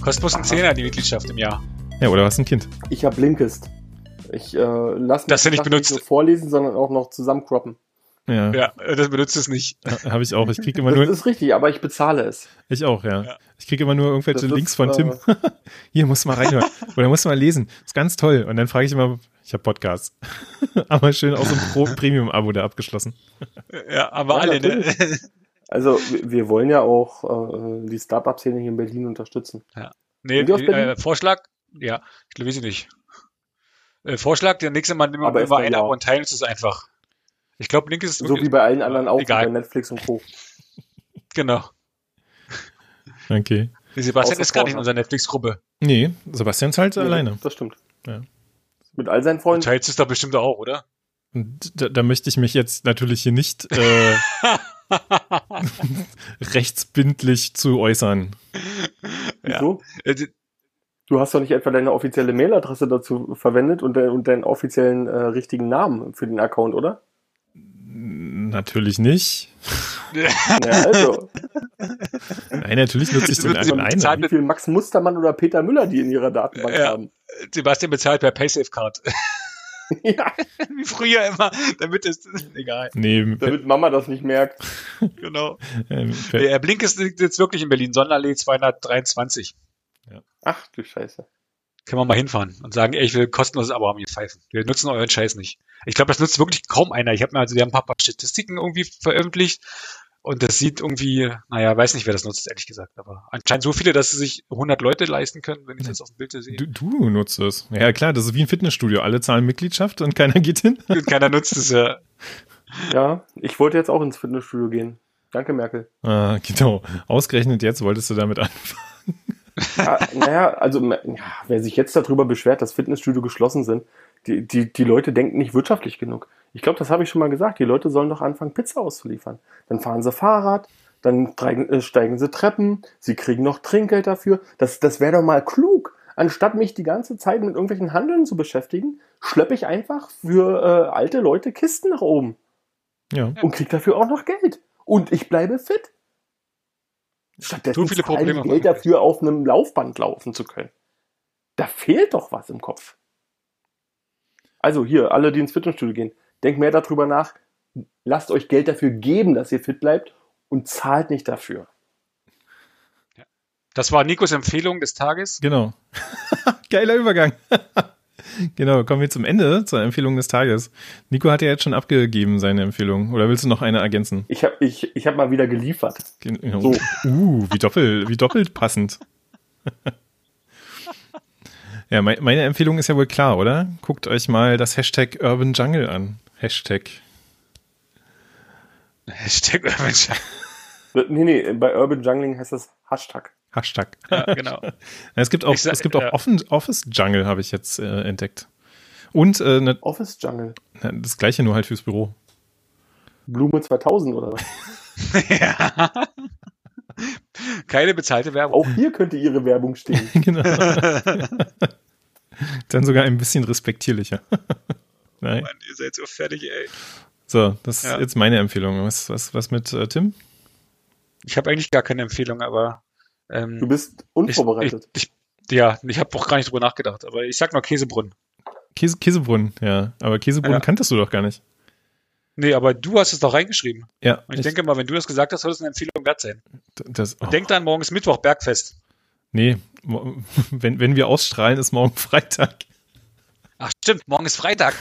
Speaker 2: Kostet bloß ein. Zehner die Mitgliedschaft im Jahr.
Speaker 1: Ja, oder was ein Kind?
Speaker 3: Ich habe Blinkist. Ich äh, lasse
Speaker 2: Das nicht benutzt.
Speaker 3: nur vorlesen, sondern auch noch zusammencroppen.
Speaker 1: Ja,
Speaker 2: Ja, äh, das benutzt es nicht.
Speaker 1: habe ich auch. Ich kriege immer
Speaker 3: Das
Speaker 1: nur,
Speaker 3: ist richtig, aber ich bezahle es.
Speaker 1: ich auch, ja.
Speaker 2: Ja.
Speaker 1: Ich kriege immer nur irgendwelche
Speaker 3: Das ist,
Speaker 1: Links von
Speaker 3: äh,
Speaker 1: Tim. Hier, musst du mal reinhören. Oder musst du mal lesen. Ist ganz toll. Und dann frage ich immer, ich habe Podcasts. aber schön aus dem Pro Premium-Abo da abgeschlossen.
Speaker 2: Ja, aber
Speaker 3: Ja,
Speaker 2: alle, ne?
Speaker 3: Also wir- wir wollen ja auch äh, die Startup-Szene hier in Berlin unterstützen.
Speaker 2: nee,
Speaker 3: aus Berlin?
Speaker 2: äh, Vorschlag, ja, ich glaube, weiß ich nicht. Äh, Vorschlag, der nächste Mal nehmen wir
Speaker 3: Aber
Speaker 2: immer ein
Speaker 3: ja.
Speaker 2: Abo und teilen uns das einfach. Ich glaube, Link ist
Speaker 3: So wie bei allen anderen auch,
Speaker 2: Egal.
Speaker 3: bei Netflix und Co.
Speaker 2: Genau.
Speaker 1: Okay.
Speaker 2: Die Sebastian
Speaker 3: Außer
Speaker 2: ist gar nicht in unserer Netflix-Gruppe.
Speaker 1: Nee, Sebastian zahlt
Speaker 3: Ja,
Speaker 1: alleine.
Speaker 3: Das stimmt.
Speaker 1: Ja.
Speaker 3: Mit all seinen
Speaker 2: Du
Speaker 3: Freunden.
Speaker 2: teilst es doch bestimmt auch, oder?
Speaker 1: Da, da möchte ich mich jetzt natürlich hier nicht äh, rechtsbindlich zu äußern.
Speaker 2: Ja.
Speaker 3: Wieso?
Speaker 2: Äh,
Speaker 3: Du hast doch nicht etwa deine offizielle Mailadresse dazu verwendet und, de und deinen offiziellen äh, richtigen Namen für den Account, oder?
Speaker 1: Natürlich nicht.
Speaker 3: Ja, also,
Speaker 1: Nein, natürlich nutze ich den alleine.
Speaker 2: bezahlt.
Speaker 3: wie viel Max Mustermann oder Peter Müller die in ihrer Datenbank
Speaker 2: Ja.
Speaker 3: haben.
Speaker 2: Sebastian bezahlt per PaySafe-Card.
Speaker 3: ja,
Speaker 2: Wie früher immer, damit es, egal,
Speaker 1: Nee,
Speaker 3: damit Mama das nicht merkt.
Speaker 2: genau.
Speaker 1: ähm,
Speaker 2: Der Blink ist jetzt wirklich in Berlin, Sonderallee 223.
Speaker 3: Ach du Scheiße.
Speaker 2: Können wir mal hinfahren und sagen, ey, ich will kostenloses Abo haben, ihr Pfeifen. Wir nutzen euren Scheiß nicht. Ich glaube, das nutzt wirklich kaum einer. Ich habe mir also, die haben ein paar, paar Statistiken irgendwie veröffentlicht und das sieht irgendwie, naja, weiß nicht, wer das nutzt, ehrlich gesagt, aber anscheinend so viele, dass sie sich 100 Leute leisten können, wenn ich das auf dem Bild sehe.
Speaker 1: du, du nutzt es. Ja klar, das ist wie ein Fitnessstudio. Alle zahlen Mitgliedschaft und keiner geht hin.
Speaker 2: Und keiner nutzt es ja.
Speaker 3: Ja, ich wollte jetzt auch ins Fitnessstudio gehen. Danke, Merkel.
Speaker 1: Ah, genau. Ausgerechnet jetzt wolltest du damit anfangen.
Speaker 3: Ja, naja, also ja, wer sich jetzt darüber beschwert, dass Fitnessstudio geschlossen sind, die, die, die Leute denken nicht wirtschaftlich genug. Ich glaube, das habe ich schon mal gesagt. Die Leute sollen doch anfangen, Pizza auszuliefern. Dann fahren sie Fahrrad, dann steigen, äh, steigen sie Treppen, sie kriegen noch Trinkgeld dafür. Das, das wäre doch mal klug. Anstatt mich die ganze Zeit mit irgendwelchen Handeln zu beschäftigen, schleppe ich einfach für äh, alte Leute Kisten nach oben
Speaker 1: Ja.
Speaker 3: und krieg dafür auch noch Geld. Und ich bleibe fit. Stattdessen
Speaker 2: So viele Probleme
Speaker 3: Geld dafür, auf einem Laufband laufen zu können. Da fehlt doch was im Kopf. Also hier, alle, die ins Fitnessstudio gehen, denkt mehr darüber nach, lasst euch Geld dafür geben, dass ihr fit bleibt und zahlt nicht dafür.
Speaker 2: Das war Nikos Empfehlung des Tages.
Speaker 1: Genau. Geiler Übergang. genau, kommen wir zum Ende, zur Empfehlung des Tages. Nico hat ja jetzt schon abgegeben seine Empfehlung. Oder willst du noch eine ergänzen?
Speaker 3: Ich habe ich, ich hab mal wieder geliefert.
Speaker 1: Genau.
Speaker 3: So.
Speaker 1: Uh, wie doppelt, wie doppelt passend. ja, mein, meine Empfehlung ist ja wohl klar, oder? Guckt euch mal das Hashtag Urban Jungle an. Hashtag.
Speaker 2: Hashtag Urban Jungle.
Speaker 3: Nee, nee, bei Urban Jungling heißt das Hashtag.
Speaker 1: Hashtag.
Speaker 2: Ja, genau.
Speaker 1: Es gibt auch,
Speaker 2: sag-
Speaker 1: es gibt auch
Speaker 2: ja.
Speaker 1: Offen, Office Jungle, habe ich jetzt äh, entdeckt. Und äh, ne,
Speaker 3: Office Jungle.
Speaker 1: das gleiche nur halt fürs Büro.
Speaker 3: Blume 2000 oder was?
Speaker 2: ja. Keine bezahlte Werbung.
Speaker 3: Auch hier könnte ihre Werbung stehen.
Speaker 1: genau. Dann sogar ein bisschen respektierlicher. Nein.
Speaker 2: Mann, ihr seid so fertig, ey.
Speaker 1: So, das
Speaker 2: Ja.
Speaker 1: ist jetzt meine Empfehlung. Was, was, was mit äh, Tim?
Speaker 2: Ich habe eigentlich gar keine Empfehlung, aber ähm,
Speaker 3: Du bist unvorbereitet.
Speaker 2: Ich, ich, ja, ich habe auch gar nicht drüber nachgedacht, aber ich sag nur Käsebrunn.
Speaker 1: Käse, Käsebrunn, ja. Aber Käsebrunn
Speaker 2: Ja.
Speaker 1: kanntest du doch gar nicht.
Speaker 2: Nee, aber du hast es doch reingeschrieben.
Speaker 1: Ja,
Speaker 2: Und ich, denke mal, wenn du das gesagt hast, soll es eine Empfehlung wert sein.
Speaker 1: das, oh,
Speaker 2: Denk dann, morgen ist Mittwoch, Bergfest.
Speaker 1: nee, wenn, wenn wir ausstrahlen, ist morgen Freitag.
Speaker 2: Ach stimmt, morgen ist Freitag.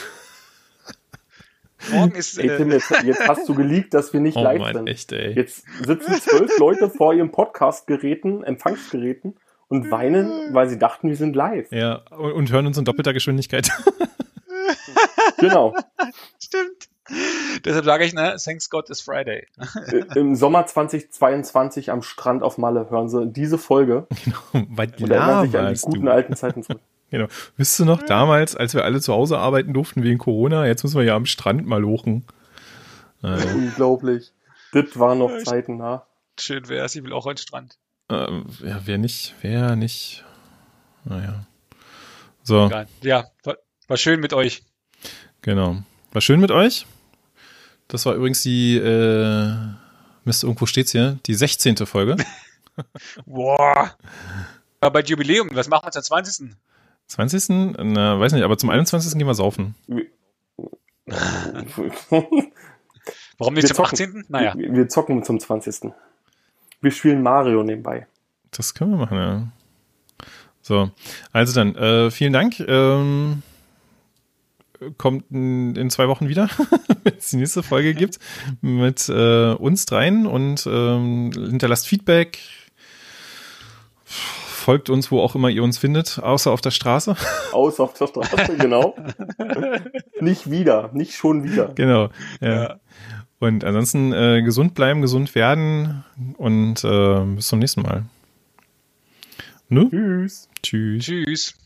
Speaker 2: Morgen ist
Speaker 3: Ey, Tim,
Speaker 2: äh,
Speaker 3: jetzt, jetzt hast du geleakt, dass wir nicht
Speaker 1: Oh
Speaker 3: live
Speaker 1: Mann,
Speaker 3: sind.
Speaker 1: echt, ey.
Speaker 3: Jetzt sitzen zwölf Leute vor ihrem Podcast-Geräten, Empfangsgeräten und weinen, weil sie dachten, wir sind live.
Speaker 1: Ja, und, und hören uns in doppelter Geschwindigkeit.
Speaker 3: Genau.
Speaker 2: Stimmt. Deshalb sage ich, ne, thanks God it's Friday.
Speaker 3: Im Sommer 2022 am Strand auf Malle hören sie diese Folge
Speaker 1: Weil
Speaker 3: und erinnern sich an die guten
Speaker 1: du.
Speaker 3: alten Zeiten zurück.
Speaker 1: Genau. Wisst ihr noch, damals, als wir alle zu Hause arbeiten durften wegen Corona, jetzt müssen wir ja am Strand mal lochen. Äh,
Speaker 3: Unglaublich. Das waren noch Zeiten, na.
Speaker 2: Schön wär's, ich will auch an den Strand.
Speaker 1: äh, ja, wer nicht, wer nicht. Naja. So,
Speaker 2: Egal. Ja, war, war schön mit euch.
Speaker 1: genau. War schön mit euch. Das war übrigens die, äh, Mist, irgendwo steht's hier, die 16. Folge.
Speaker 2: Boah. Aber bei Jubiläum, was machen wir uns am 20.?
Speaker 1: 20. Na, weiß nicht, aber zum 21. gehen wir saufen.
Speaker 2: Warum nicht
Speaker 3: Wir
Speaker 2: zum
Speaker 3: zocken.
Speaker 2: 18.? Naja.
Speaker 3: Wir, wir zocken zum 20. Wir spielen Mario nebenbei.
Speaker 1: Das können wir machen, ja. So, also dann, äh, vielen Dank. Ähm, kommt in, in zwei Wochen wieder, wenn es die nächste Folge gibt, mit äh, uns dreien und ähm, hinterlasst Feedback. Folgt uns, wo auch immer ihr uns findet, außer auf der Straße.
Speaker 3: Aus auf der Straße, genau. nicht wieder, nicht schon wieder.
Speaker 1: genau.
Speaker 2: Ja.
Speaker 1: Und ansonsten äh, gesund bleiben, gesund werden und äh, bis zum nächsten Mal. Ne?
Speaker 3: Tschüss.
Speaker 1: Tschüss.
Speaker 2: Tschüss.